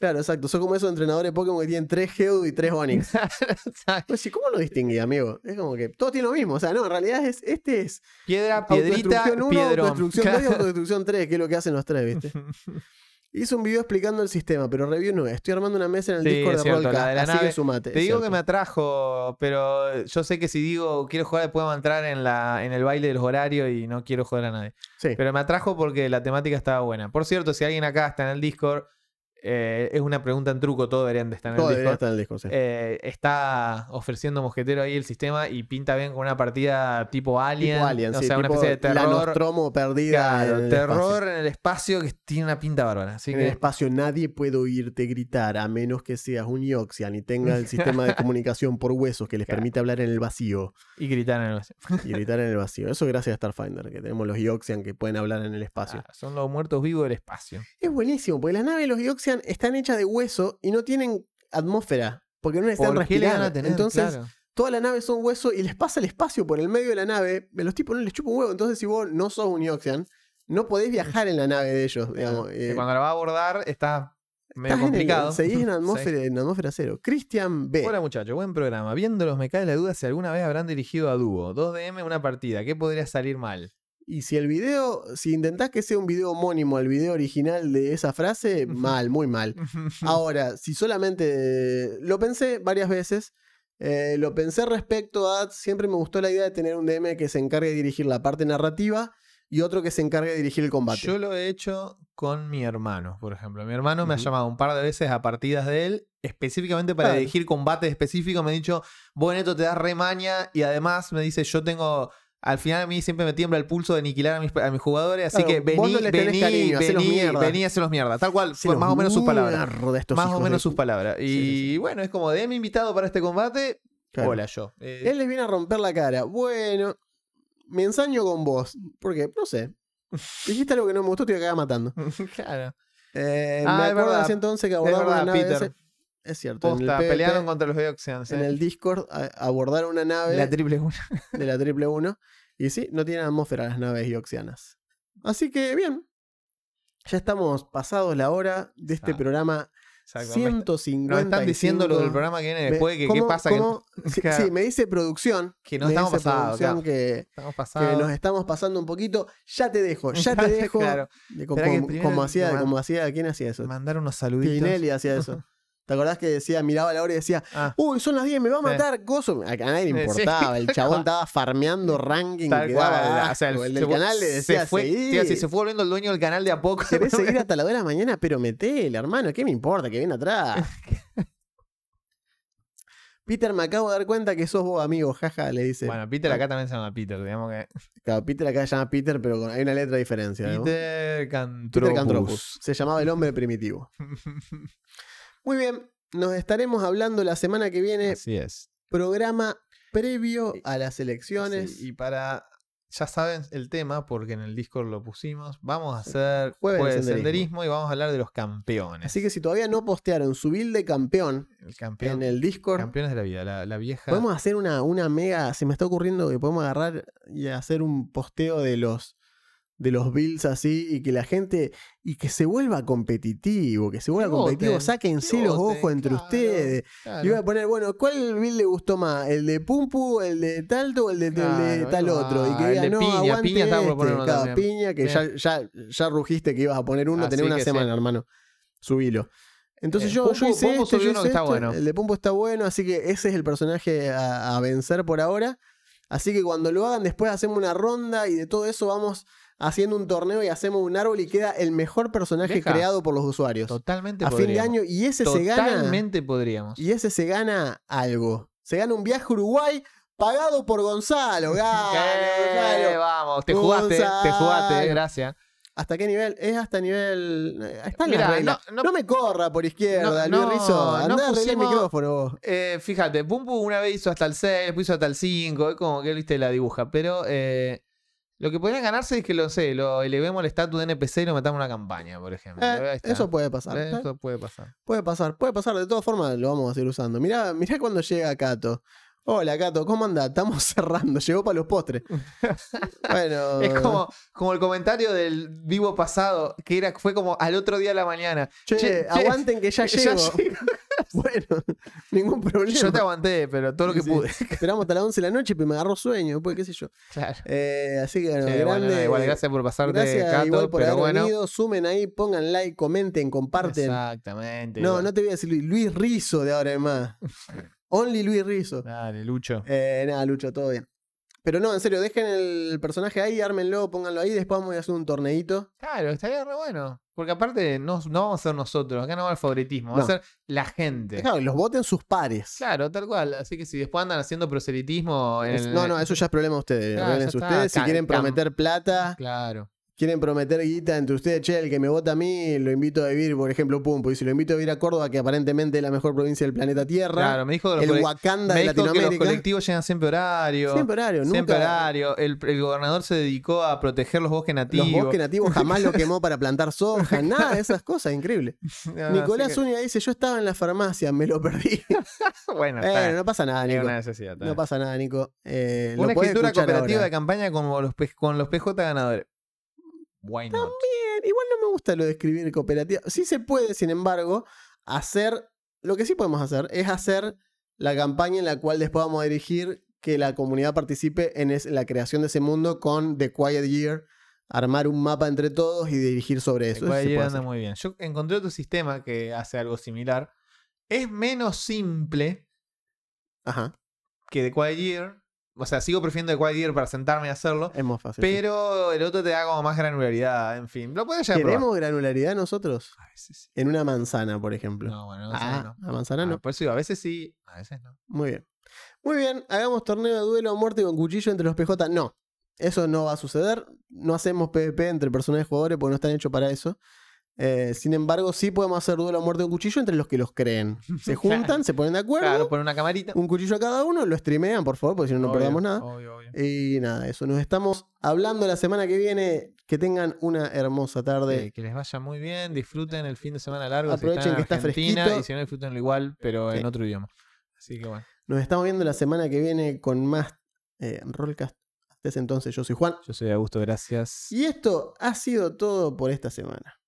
Claro, exacto. Son como esos entrenadores de Pokémon que tienen tres Geodude y tres Onix. Pues sí, ¿cómo lo distinguí, amigo? Es como que todos tienen lo mismo. O sea, no, en realidad es, este es Piedra, piedrita, autodestrucción 1, piedrón. autodestrucción 2 y autodestrucción 3, que es lo que hacen los tres, ¿viste? Hice un video explicando el sistema, pero review no es. Estoy armando una mesa en el Sí, Discord de cierto, Rollcast, la de la así que sumate. Te digo que me atrajo, pero yo sé que si digo quiero jugar, podemos entrar en, la, en el baile de los horarios y no quiero joder a nadie. Sí. Pero me atrajo porque la temática estaba buena. Por cierto, si alguien acá está en el Discord, eh, es una pregunta en truco, todos deberían de estar en Todo el estar en sí. Eh, está ofreciendo Mosquetero ahí el sistema y pinta bien con una partida tipo Alien. tipo Alien, o sí, sea, una especie de La terror. Nostromo perdida Claro, en el terror espacio. en el espacio que tiene una pinta bárbara. Así en que el espacio nadie puede oírte gritar a menos que seas un Yoxian y tengas el sistema de comunicación por huesos que les Claro. permite hablar en el vacío y gritar en el espacio. y gritar en el vacío. Eso gracias a Starfinder, que tenemos los Yoxian que pueden hablar en el espacio. Ah, son los muertos vivos del espacio. Es buenísimo, porque las naves de los Yoxian están hechas de hueso y no tienen atmósfera, porque no necesitan ¿Por respirar. tener? Entonces, Claro. toda la nave son hueso y les pasa el espacio por el medio de la nave. A los tipos no les chupa un huevo. Entonces, si vos no sos un Yoxian, no podés viajar en la nave de ellos, digamos. Eh, cuando la va a abordar está medio estás en el- complicado. seguís en Sí. atmósfera, en atmósfera cero. Christian B. Hola muchachos, buen programa. Viéndolos me cae la duda si alguna vez habrán dirigido a dúo. 2DM una partida. ¿Qué podría salir mal? Y si el video, si intentás que sea un video homónimo al video original de esa frase, mal, muy mal. Ahora, si solamente lo pensé varias veces, eh, lo pensé respecto a, siempre me gustó la idea de tener un DM que se encargue de dirigir la parte narrativa y otro que se encargue de dirigir el combate. Yo lo he hecho con mi hermano, por ejemplo. Mi hermano me ha llamado un par de veces a partidas de él, específicamente para Claro. dirigir combates específicos. Me ha dicho, vos Neto te das remaña y además me dice, yo tengo... Al final a mí siempre me tiembla el pulso de aniquilar a mis, a mis jugadores, así Claro, que vení, no vení, cariño, vení, mierda. vení, mierda. Tal cual, más o menos sus palabras. Más o menos de sus palabras. Y Sí, sí, sí. bueno, es como de mi invitado para este combate. Claro. Hola yo. Eh, Él les viene a romper la cara. Bueno, me ensaño con vos. Porque, no sé. Dijiste algo que no me gustó, te iba a matando. claro. Eh, Ah, me acuerdo verdad. de ese entonces que verdad, una. Peter. Es cierto. en el Posta, PvP, pelearon contra los Deoxians. en el Discord a- abordaron una nave La triple una. de la triple 1. Y sí, no tienen atmósfera las naves yoxianas. Así que bien. Ya estamos pasados la hora de este Ah, programa Exacto. Me- 150. Nos están diciendo lo del programa que viene después, que qué pasa que, Sí, Claro. sí, me dice producción. que no estamos pasados. claro. que, Estamos que nos estamos pasando un poquito. Ya te dejo, ya te dejo. Claro. De- como, hacía, como hacía, ¿quién hacía eso? Mandar unos saluditos. Tinelli hacía eso. ¿Te acordás que decía, miraba la hora y decía, Ah, uy, son las 10, me va a Sí. matar, gozo? A nadie le Sí. importaba, el chabón estaba farmeando ranking tal que cual. daba o sea, el del canal le decía, se fue, decir, se fue volviendo el dueño del canal de a poco. ¿Querés seguir hasta la 2 de la mañana? Pero metele, hermano, ¿qué me importa? Que viene atrás. Peter, me acabo de dar cuenta que sos vos, amigo, jaja, le dice. Bueno, Peter acá también se llama Peter, digamos que. Claro, Peter acá se llama Peter, pero con- hay una letra de diferencia. ¿no? Peter Cantropus. Peter Cantropus. Se llamaba el hombre primitivo. Muy bien, nos estaremos hablando la semana que viene. Así es. Programa previo a las elecciones. Sí, y para ya saben el tema porque en el Discord lo pusimos. Vamos a hacer Jueves jueves de senderismo. senderismo y vamos a hablar de los campeones. Así que si todavía no postearon su build de campeón el campeón, en el Discord, campeones de la vida, la, la vieja. podemos hacer una, una mega. Se me está ocurriendo que podemos agarrar y hacer un posteo de los de los builds así y que la gente y que se vuelva competitivo, que se vuelva competitivo, voten, sáquense que los voten, ojos entre claro, ustedes. claro. Y voy a poner, bueno, ¿cuál build le gustó más? ¿El de Pumpu, el de Talto o el de, el de Claro, tal otro? Y que El diga, de no, Piña, aguante Piña por poner este". Piña, que ya, ya, ya rugiste que ibas a poner uno, tenés una semana, hermano. Subilo. Entonces Eh, yo, yo Pumpu- hice Pumpu este, yo hice que está este, bueno. El de Pumpu está bueno, así que ese es el personaje a, a vencer por ahora. Así que cuando lo hagan, después hacemos una ronda y de todo eso vamos haciendo un torneo y hacemos un árbol y queda el mejor personaje Deja. creado por los usuarios. Totalmente a fin de año y ese se gana Totalmente podríamos. y ese se gana algo. Se gana un viaje a Uruguay pagado por Gonzalo. Eh, Gonzalo. vamos, te jugaste, te jugaste, eh, gracias. ¿Hasta qué nivel? Es hasta nivel. eh, Está en Mirá, la regla. no- No, no- me corra por izquierda, No, Luis Rizzo. Andá arreglar el pusimos- micrófono vos. Eh, fíjate, Pumpu una vez hizo hasta el 6, después hizo hasta el 5, es como que viste la dibuja. Pero eh, lo que podrían ganarse es que lo sé, lo elevemos el estatus de NPC y lo metamos en una campaña, por ejemplo. Eh, eso puede pasar. Eh, Eso puede pasar. Puede pasar, puede pasar. De todas formas, lo vamos a seguir usando. Mirá, mirá cuando llega Cato. Hola, Cato, ¿cómo anda? Estamos cerrando. Llegó para los postres. bueno. Es como, como el comentario del vivo pasado, que era, fue como al otro día de la mañana. Che, Che, che, aguanten que ya ya llego. bueno, ningún problema. Yo te aguanté, pero todo lo que Sí, pude. Esperamos hasta las 11 de la noche, pero me agarró sueño. Después, qué sé yo. Claro. Eh, así que, bueno, Che, grande. igual, gracias por pasarte, Gracias Cato, igual por pero haber bueno. venido. Sumen ahí, pongan like, comenten, comparten. Exactamente. No, igual. no te voy a decir Luis, Luis Rizo de ahora en más. Only Luis Rizo. Dale, Lucho. Eh, nada, Lucho, todo bien. Pero no, en serio, dejen el personaje ahí, ármenlo, pónganlo ahí, después vamos a hacer un torneito. Claro, estaría re bueno. Porque aparte no, no vamos a ser nosotros, acá no va el favoritismo, va No. a ser la gente. Claro, los voten sus pares. Claro, tal cual. Así que si después andan haciendo proselitismo en Es- el- no, no, eso ya es problema de ustedes. Claro, está. ustedes. Si quieren prometer plata, Claro. Quieren prometer guita entre ustedes, che, el que me vota a mí, lo invito a vivir, por ejemplo, Pumpo. Y si lo invito a vivir a Córdoba, que aparentemente es la mejor provincia del planeta Tierra, Claro, me dijo, que los, el Wakanda me de dijo que los Latinoamérica. colectivos llegan siempre horario. Siempre horario, Siempre nunca. horario. El, el gobernador se dedicó a proteger los bosques nativos. Los bosques nativos jamás lo quemó para plantar soja, nada de esas cosas, increíble. Ah, Nicolás que- Zúñiga dice: Yo estaba en la farmacia, me lo perdí. Bueno, Eh, no pasa nada, Nico. una necesidad. está. No pasa nada, Nico. Eh, Una escritura cooperativa ahora. de campaña como los con los PJ ganadores. Why not? Bien, igual no me gusta lo de escribir cooperativa. Sí se puede, sin embargo, hacer. Lo que sí podemos hacer es hacer la campaña en la cual después vamos a dirigir que la comunidad participe en es- la creación de ese mundo con The Quiet Year, armar un mapa entre todos y dirigir sobre eso. Se Quiet puede anda muy bien. Yo encontré otro sistema que hace algo similar. Es menos simple Ajá, que The Quiet Year. O sea, sigo prefiriendo The Quiet Year para sentarme y hacerlo. es más fácil. sí. Pero el otro te da como más granularidad. En fin, lo puedes a probar. ¿Queremos granularidad nosotros? A veces sí. En una manzana, por ejemplo. No, bueno, no ah, no. la manzana Ah, no. Por eso digo, a veces sí, a veces no. Muy bien. Muy bien, hagamos torneo de duelo a muerte con cuchillo entre los PJ. No, eso no va a suceder. No hacemos PvP entre personajes jugadores porque no están hechos para eso. Eh, sin embargo, sí podemos hacer duelo a muerte con cuchillo entre los que los creen. Se juntan, Claro. se ponen de acuerdo, Claro, poner una camarita. un cuchillo a cada uno, lo streamean, por favor, porque si no, no Obvio, perdamos nada. Obvio, obvio. Y nada, eso. Nos estamos hablando la semana que viene. Que tengan una hermosa tarde. Eh, que les vaya muy bien, disfruten el fin de semana largo. si Aprovechen están en que está fresquito. Y si no, disfrutenlo igual, pero Sí. en otro idioma. Así que bueno, Nos estamos viendo la semana que viene con más eh, Rollcast. Hasta ese entonces, yo soy Juan. yo soy Augusto, gracias. Y esto ha sido todo por esta semana.